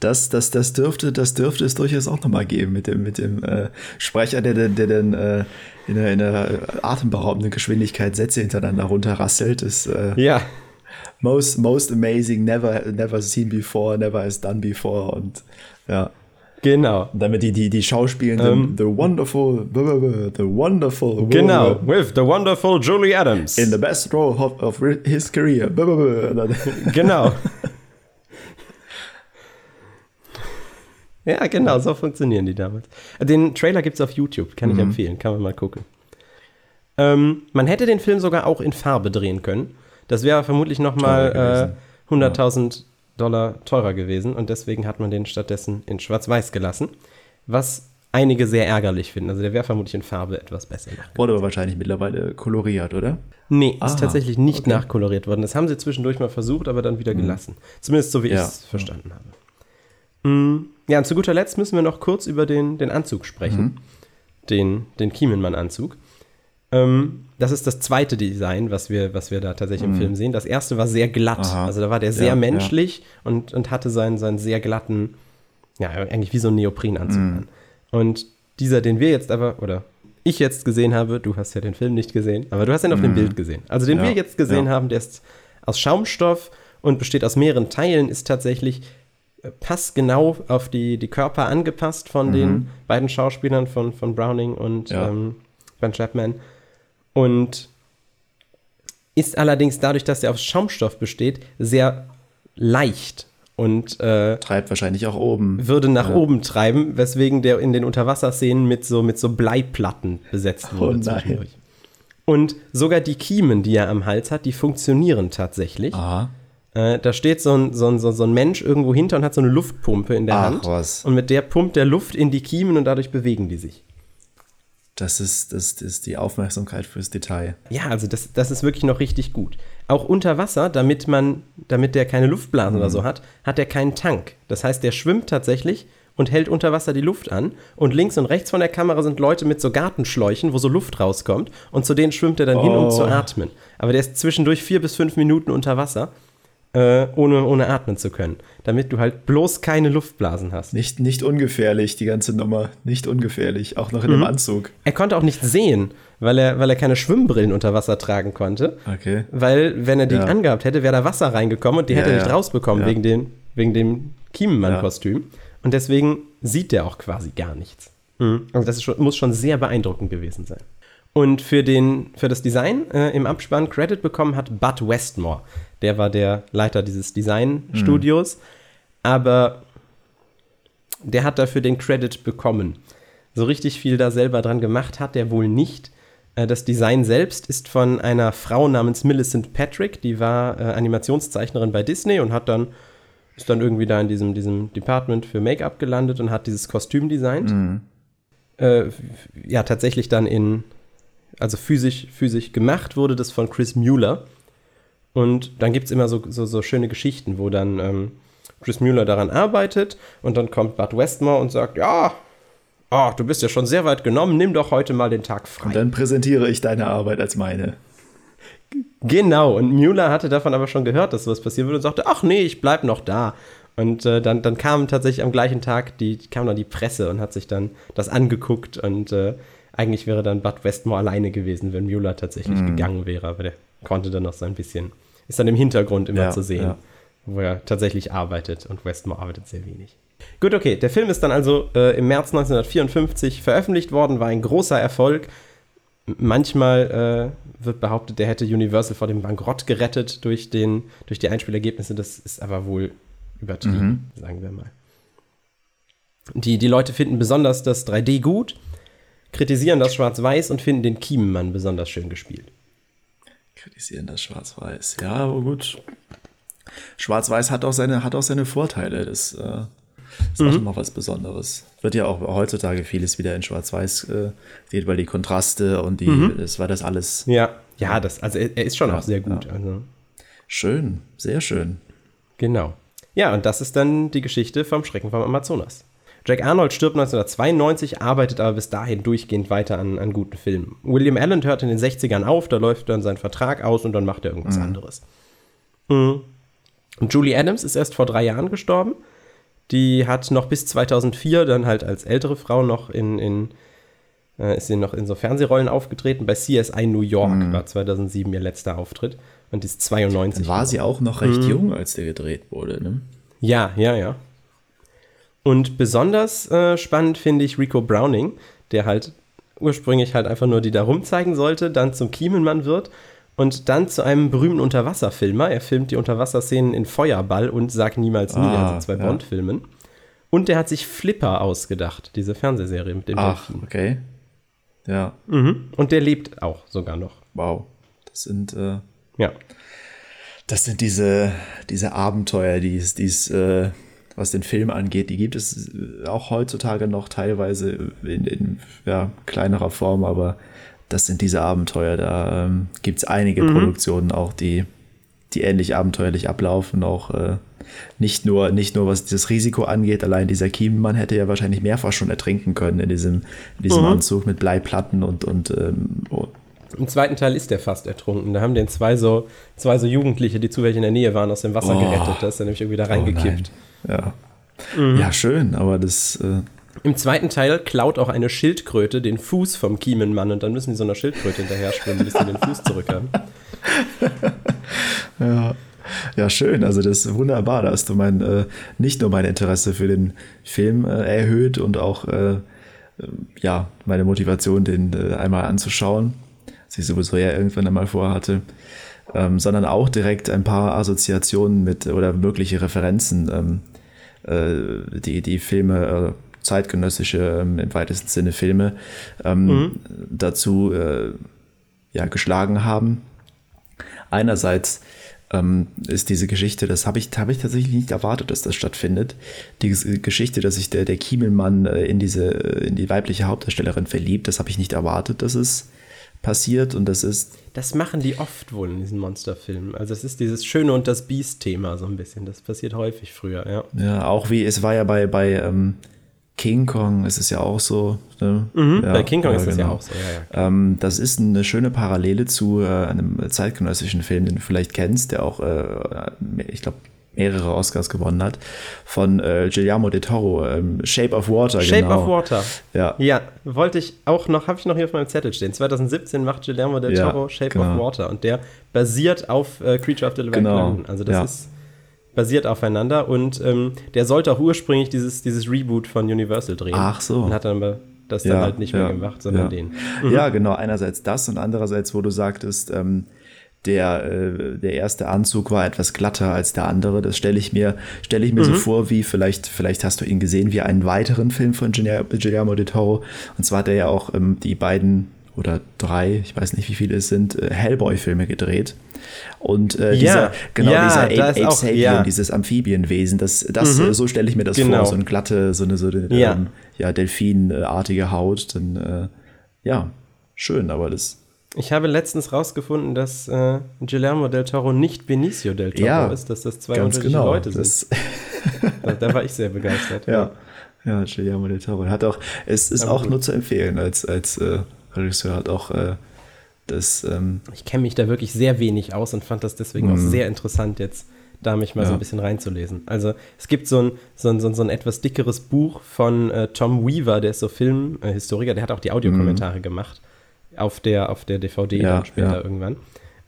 Das, das, das, dürfte, das dürfte es durchaus auch nochmal geben mit dem, mit dem äh, Sprecher, der, der, der dann äh, in, einer, in einer atemberaubenden Geschwindigkeit Sätze hintereinander runterrasselt. Ist, äh, ja. Most, most amazing, never, never seen before, never has done before und ja. Genau. Damit die, die, die Schauspielenden Ähm. The Wonderful, the Wonderful Genau, with the wonderful Julie Adams. in the best role of, of his career. Genau. ja, genau, so funktionieren die damals. Den Trailer gibt es auf YouTube, kann ich Mhm. empfehlen, kann man mal gucken. Ähm, man hätte den Film sogar auch in Farbe drehen können. Das wäre vermutlich nochmal äh, 100.000 Dollar teurer gewesen und deswegen hat man den stattdessen in Schwarz-Weiß gelassen, was einige sehr ärgerlich finden. Also der wäre vermutlich in Farbe etwas besser. Wurde aber wahrscheinlich mittlerweile koloriert, oder? Nee, ist Aha, tatsächlich nicht okay. nachkoloriert worden. Das haben sie zwischendurch mal versucht, aber dann wieder gelassen. Zumindest so, wie Ja. ich es verstanden habe. Mm, Ja, und zu guter Letzt müssen wir noch kurz über den, den Anzug sprechen. Den, den Kiemenmann-Anzug. Ähm, das ist das zweite Design, was wir, was wir da tatsächlich im Film sehen. Das erste war sehr glatt. Aha. Also da war der sehr Ja, menschlich Und, und hatte seinen, seinen sehr glatten, ja, eigentlich wie so ein Neoprenanzug an. Und dieser, den wir jetzt aber, oder ich jetzt gesehen habe, du hast ja den Film nicht gesehen, aber du hast ihn auf dem Bild gesehen. Also den Ja, wir jetzt gesehen ja. haben, der ist aus Schaumstoff und besteht aus mehreren Teilen, ist tatsächlich äh, passgenau auf die, die Körper angepasst von den beiden Schauspielern von, von Browning und Ja. ähm, Ben Chapman. Und ist allerdings dadurch, dass er aus Schaumstoff besteht, sehr leicht und äh, Treibt wahrscheinlich auch oben. würde nach Ja. oben treiben, weswegen der in den Unterwasserszenen mit so, mit so Bleiplatten besetzt Oh wurde nein. zwischendurch. Und sogar die Kiemen, die er am Hals hat, die funktionieren tatsächlich. Aha. Äh, da steht so ein, so, ein, so ein Mensch irgendwo hinter und hat so eine Luftpumpe in der Ach, Hand. was. Und mit der pumpt der Luft in die Kiemen und dadurch bewegen die sich. Das ist, das ist die Aufmerksamkeit fürs Detail. Ja, also das, das ist wirklich noch richtig gut. Auch unter Wasser, damit man, damit der keine Luftblasen oder so hat, hat er keinen Tank. Das heißt, der schwimmt tatsächlich und hält unter Wasser die Luft an. Und links und rechts von der Kamera sind Leute mit so Gartenschläuchen, wo so Luft rauskommt. Und zu denen schwimmt er dann hin, um Oh. zu atmen. Aber der ist zwischendurch vier bis fünf Minuten unter Wasser, äh, ohne, ohne atmen zu können. Damit du halt bloß keine Luftblasen hast. Nicht, nicht ungefährlich, die ganze Nummer. Nicht ungefährlich. Auch noch in Mhm. dem Anzug. Er konnte auch nicht sehen, weil er, weil er keine Schwimmbrillen unter Wasser tragen konnte. Okay. Weil, wenn er die Ja. angehabt hätte, wäre da Wasser reingekommen und die hätte Ja, er nicht rausbekommen wegen, dem, wegen dem Kiemenmann-Kostüm. Und deswegen sieht der auch quasi gar nichts. Also das schon, muss schon sehr beeindruckend gewesen sein. Und für, den, für das Design äh, im Abspann Credit bekommen hat Bud Westmore. Der war der Leiter dieses Designstudios. Aber der hat dafür den Credit bekommen. So richtig viel da selber dran gemacht hat der wohl nicht. Äh, Das Design selbst ist von einer Frau namens Millicent Patrick, die war äh, Animationszeichnerin bei Disney und hat dann ist dann irgendwie da in diesem, diesem Department für Make-up gelandet und hat dieses Kostüm designt. Äh, f- ja, tatsächlich dann in, also physisch, physisch gemacht wurde das von Chris Mueller. Und dann gibt es immer so, so, so schöne Geschichten, wo dann ähm, Chris Mueller daran arbeitet und dann kommt Bud Westmore und sagt, ja, ah, du bist ja schon sehr weit genommen, nimm doch heute mal den Tag frei. Und dann präsentiere ich deine Arbeit als meine. Genau, und Mueller hatte davon aber schon gehört, dass sowas passieren würde und sagte, ach nee, ich bleib noch da. Und äh, dann, dann kam tatsächlich am gleichen Tag, die, kam dann die Presse und hat sich dann das angeguckt und äh, eigentlich wäre dann Bud Westmore alleine gewesen, wenn Mueller tatsächlich Mhm. gegangen wäre, aber der konnte dann noch so ein bisschen, ist dann im Hintergrund immer Ja, zu sehen, ja. wo er tatsächlich arbeitet und Westmore arbeitet sehr wenig. Gut, okay, der Film ist dann also äh, im März 1954 veröffentlicht worden, war ein großer Erfolg. Manchmal äh, wird behauptet, der hätte Universal vor dem Bankrott gerettet durch, den, durch die Einspielergebnisse. Das ist aber wohl übertrieben, sagen wir mal. Die, die Leute finden besonders das 3D gut, kritisieren das Schwarz-Weiß und finden den Kiemenmann besonders schön gespielt. Kritisieren das Schwarz-Weiß. Ja, aber gut. Schwarz-Weiß hat auch seine, hat auch seine Vorteile. Das äh, ist Mhm. auch immer was Besonderes. Wird ja auch heutzutage vieles wieder in Schwarz-Weiß äh, geht, weil die Kontraste und die, Mhm. das war das alles Ja, ja, das, also er, er ist schon Ja, auch sehr gut. ja. Also, schön, sehr schön. genau. Ja, und das ist dann die Geschichte vom Schrecken vom Amazonas. Jack Arnold stirbt 1992, arbeitet aber bis dahin durchgehend weiter an, an guten Filmen. William Allen hört in den 60ern auf, da läuft dann sein Vertrag aus und dann macht er irgendwas anderes. Mhm. Und Julie Adams ist erst vor drei Jahren gestorben. Die hat noch bis 2004 dann halt als ältere Frau noch in, in äh, ist sie noch in so Fernsehrollen aufgetreten. Bei CSI New York war 2007 ihr letzter Auftritt und die ist 92. Dann war sie auch noch Mhm. recht jung, als der gedreht wurde. Ne? Ja, ja, ja. Und besonders äh, spannend finde ich Rico Browning, der halt ursprünglich halt einfach nur die da rumzeigen sollte, dann zum Kiemenmann wird und dann zu einem berühmten Unterwasserfilmer. Er filmt die Unterwasserszenen in Feuerball und sagt niemals nie, Ah, also zwei ja. Bond-Filmen. Und der hat sich Flipper ausgedacht, diese Fernsehserie mit dem Ach, Delfin. okay. Ja, Mhm. Und der lebt auch sogar noch. wow. Das sind, äh, Ja. das sind diese, diese Abenteuer, die es, die es äh, was den Film angeht, die gibt es äh, auch heutzutage noch teilweise in, in ja, kleinerer Form, aber das sind diese Abenteuer. Da ähm, gibt es einige Produktionen auch, die, die ähnlich abenteuerlich ablaufen, auch äh, nicht nur, nicht nur was das Risiko angeht, allein dieser Kiemenmann hätte ja wahrscheinlich mehrfach schon ertrinken können in diesem, in diesem Anzug mit Bleiplatten und, und ähm, oh, Im zweiten Teil ist der fast ertrunken. Da haben den zwei so, zwei so Jugendliche, die zufällig in der Nähe waren, aus dem Wasser Oh. gerettet. Da ist er nämlich irgendwie da reingekippt. Oh Ja. Ja, schön, aber das, äh, Im zweiten Teil klaut auch eine Schildkröte den Fuß vom Kiemenmann und dann müssen die so einer Schildkröte hinterher schwimmen, bis sie den Fuß zurückhaben. ja, ja, schön. Also das ist wunderbar. Da hast du mein, äh, nicht nur mein Interesse für den Film äh, erhöht und auch äh, äh, ja, meine Motivation, den äh, einmal anzuschauen, was ich sowieso ja irgendwann einmal vorhatte, ähm, sondern auch direkt ein paar Assoziationen mit oder mögliche Referenzen, ähm, äh, die die Filme, äh, zeitgenössische, ähm, im weitesten Sinne Filme, ähm, dazu äh, ja, geschlagen haben. Einerseits ähm, ist diese Geschichte, das habe ich, hab ich tatsächlich nicht erwartet, dass das stattfindet. Die Ges- Geschichte, dass sich der, der Kiemelmann äh, in diese, äh, in die weibliche Hauptdarstellerin verliebt, das habe ich nicht erwartet, dass es passiert und das ist, Das machen die oft wohl in diesen Monsterfilmen. Also es ist dieses Schöne und das Biest-Thema so ein bisschen. Das passiert häufig früher, ja. ja, auch wie, es war ja bei, bei ähm, King Kong, ist es ja auch so. Ne? ja, Mhm, Bei King Kong ja, ist ja genau. auch so, ja, ja. Ähm, das ist eine schöne Parallele zu äh, einem zeitgenössischen Film, den du vielleicht kennst, der auch, äh, ich glaube, mehrere Oscars gewonnen hat, von äh, Guillermo de Toro, ähm, Shape of Water. Shape genau. of Water. Ja. Ja, wollte ich auch noch, habe ich noch hier auf meinem Zettel stehen. 2017 macht Guillermo Ja, Toro Shape genau. of Water und der basiert auf äh, Creature of the Living Genau, London. Also das ja. ist basiert aufeinander und ähm, der sollte auch ursprünglich dieses, dieses Reboot von Universal drehen. Ach so. Und hat dann aber das dann halt nicht mehr gemacht, sondern ja. den. Ja, genau. Einerseits das und andererseits, wo du sagtest, ähm, der, äh, der erste Anzug war etwas glatter als der andere. Das stelle ich mir, stelle ich mir Mhm. so vor, wie vielleicht, vielleicht hast du ihn gesehen, wie einen weiteren Film von Guillermo Guillermo de Toro. Und zwar hat er ja auch ähm, die beiden oder drei, ich weiß nicht, wie viele es sind, äh, Hellboy-Filme gedreht. Und äh, Ja, dieser, genau, ja, dieser Ape, Ape auch- Sapien, ja. dieses Amphibienwesen, das, das äh, so stelle ich mir das Genau. vor, so eine glatte, so eine, so eine Ja. ähm, ja, Delfinartige Haut, dann äh, ja, schön, aber das Ich habe letztens rausgefunden, dass äh, Guillermo del Toro nicht Benicio del Toro Ja, ist, dass das zwei unterschiedliche genau. Leute sind. Da, da war ich sehr begeistert. ja, ja, Guillermo del Toro hat auch, es ist Aber auch gut. nur zu empfehlen als als äh, Regisseur hat auch äh, das ähm, Ich kenne mich da wirklich sehr wenig aus und fand das deswegen auch sehr interessant, jetzt da mich mal so Mhm. Ja. ein bisschen reinzulesen. Also es gibt so ein, so ein, so ein, so ein etwas dickeres Buch von äh, Tom Weaver, der ist so Filmhistoriker, der hat auch die Audiokommentare gemacht auf der, auf der DVD Mhm. Ja, dann später ja. irgendwann.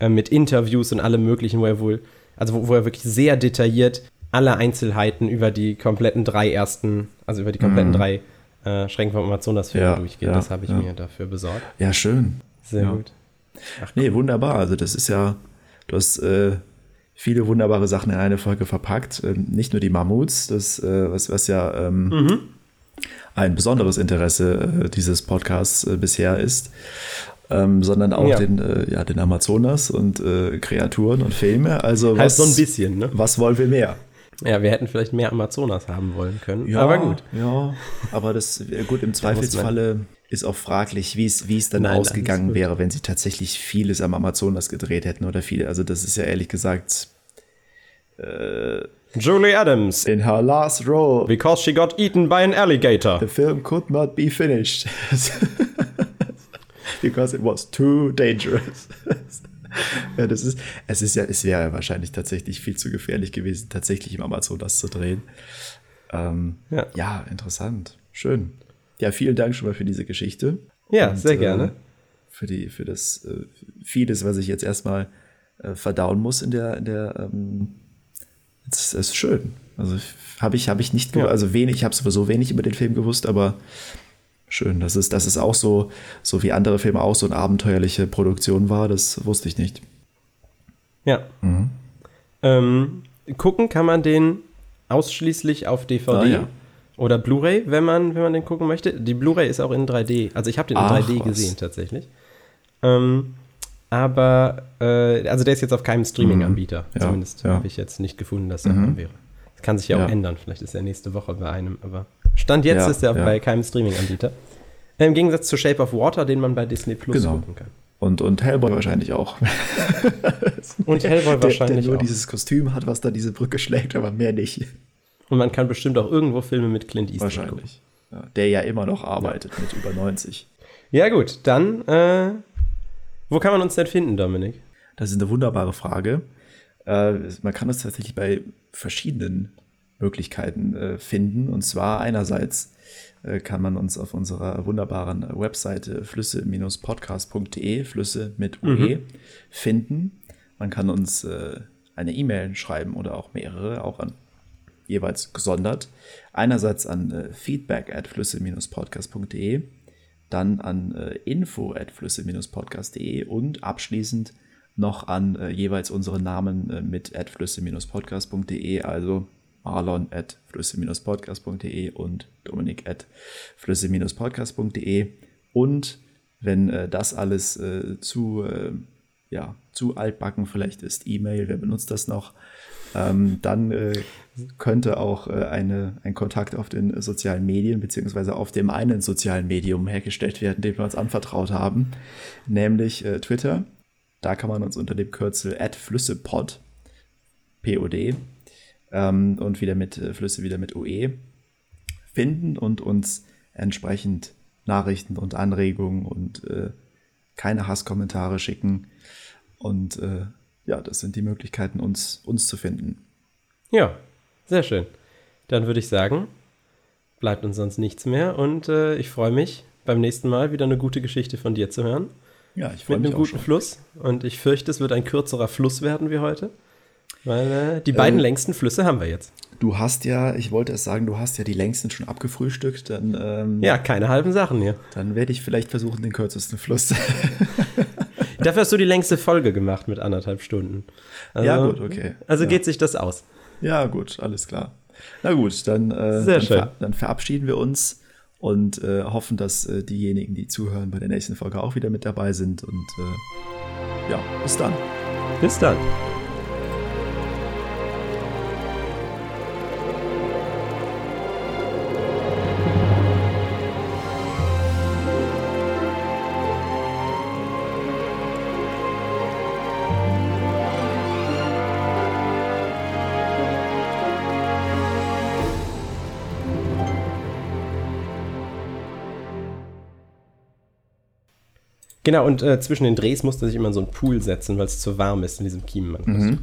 Äh, mit Interviews und allem möglichen, wo er wohl, also wo, wo er wirklich sehr detailliert alle Einzelheiten über die kompletten drei ersten, also über die kompletten drei äh, Schränke vom Amazonas-Filme Mhm. Ja, durchgeht. das habe ich mir dafür besorgt. ja schön. Sehr gut. Nee, wunderbar. Also das ist ja, du hast äh, viele wunderbare Sachen in eine Folge verpackt. Ähm, nicht nur die Mammuts, das, äh, was, was ja ähm, Mhm. Ein besonderes Interesse äh, dieses Podcasts äh, bisher ist, ähm, sondern auch Ja. den, äh, ja, den Amazonas und äh, Kreaturen und Filme. Also Halt was, so ein bisschen, ne? Was wollen wir mehr? Ja, wir hätten vielleicht mehr Amazonas haben wollen können. Ja, aber gut. Ja, aber das, äh, gut, im Zweifelsfalle ist auch fraglich, wie es, wie es dann Nein, ausgegangen wäre, wenn sie tatsächlich vieles am Amazonas gedreht hätten oder viele. Also das ist ja ehrlich gesagt Julie Adams, in her last role, because she got eaten by an alligator. the film could not be finished. Because it was too dangerous. ja, das ist, es ist ja, es wäre wahrscheinlich tatsächlich viel zu gefährlich gewesen, tatsächlich im Amazonas zu drehen. Ähm, Ja. ja, interessant. Schön. Ja, vielen Dank schon mal für diese Geschichte. Ja, Und, sehr äh, gerne. für, die, für das äh, vieles, was ich jetzt erstmal äh, verdauen muss in der, in der ähm, es ist schön. Also habe ich, hab ich nicht, ja. also wenig, ich habe sowieso wenig über den Film gewusst, aber schön. Das ist, das ist auch so, so wie andere Filme auch so eine abenteuerliche Produktion war, das wusste ich nicht. Ja. Mhm. Ähm, gucken kann man den ausschließlich auf DVD. Ah, ja. Oder Blu-ray, wenn man, wenn man den gucken möchte. Die Blu-ray ist auch in 3D. Also ich habe den in Ach, 3D was. gesehen tatsächlich. Ähm, aber, äh, also der ist jetzt auf keinem Streaming-Anbieter. Mhm. Ja, Zumindest ja. habe ich jetzt nicht gefunden, dass er mhm. wäre. Das kann sich ja auch ändern. Vielleicht ist er nächste Woche bei einem. Aber Stand jetzt ist er bei keinem Streaming-Anbieter. Im Gegensatz zu Shape of Water, den man bei Disney Plus genau. gucken kann. Und, und Hellboy wahrscheinlich auch. und Hellboy wahrscheinlich der, der nur auch. dieses Kostüm hat, was da diese Brücke schlägt, aber mehr nicht. Und man kann bestimmt auch irgendwo Filme mit Clint Eastwood Wahrscheinlich. Ja, der ja immer noch arbeitet ja. mit über 90. Ja, gut, dann, äh, wo kann man uns denn finden, Dominik? Das ist eine wunderbare Frage. Äh, man kann uns tatsächlich bei verschiedenen Möglichkeiten äh, finden. Und zwar einerseits äh, kann man uns auf unserer wunderbaren Webseite flüsse-podcast.de, Flüsse mit UE, mhm. finden. Man kann uns äh, eine E-Mail schreiben oder auch mehrere, auch an jeweils gesondert. Einerseits an äh, feedback at flüsse-podcast.de, dann an äh, info at flüsse-podcast.de und abschließend noch an äh, jeweils unsere Namen äh, mit flüsse-podcast.de, also marlon at flüsse-podcast.de und dominik at flüsse-podcast.de und wenn äh, das alles äh, zu, äh, ja, zu altbacken vielleicht ist, E-Mail, wer benutzt das noch, ähm, dann äh, könnte auch äh, eine, ein Kontakt auf den sozialen Medien beziehungsweise auf dem einen sozialen Medium hergestellt werden, dem wir uns anvertraut haben, nämlich äh, Twitter. Da kann man uns unter dem Kürzel @flüssepod POD ähm, und wieder mit äh, Flüsse wieder mit UE finden und uns entsprechend Nachrichten und Anregungen und äh, keine Hasskommentare schicken und äh, ja, das sind die Möglichkeiten, uns, uns zu finden. Ja, sehr schön. Dann würde ich sagen, bleibt uns sonst nichts mehr und äh, ich freue mich, beim nächsten Mal wieder eine gute Geschichte von dir zu hören. Ja, ich freue mich. Mit einem guten. Fluss und ich fürchte, es wird ein kürzerer Fluss werden wie heute, weil äh, die beiden ähm, längsten Flüsse haben wir jetzt. Du hast ja, ich wollte es sagen, du hast ja die längsten schon abgefrühstückt. Dann, ähm, ja, keine halben Sachen hier. Dann werde ich vielleicht versuchen, den kürzesten Fluss. Dafür hast du die längste Folge gemacht mit anderthalb Stunden. Also, ja, gut, okay. Also ja. geht sich das aus. Ja, gut, alles klar. Na gut, dann, äh, dann. Ver dann verabschieden wir uns und äh, hoffen, dass äh, diejenigen, die zuhören, bei der nächsten Folge auch wieder mit dabei sind. Und äh, ja, bis dann. Bis dann. Genau, und äh, zwischen den Drehs musste sich immer so ein Pool setzen, weil es zu warm ist in diesem Kiemenmann. Mhm.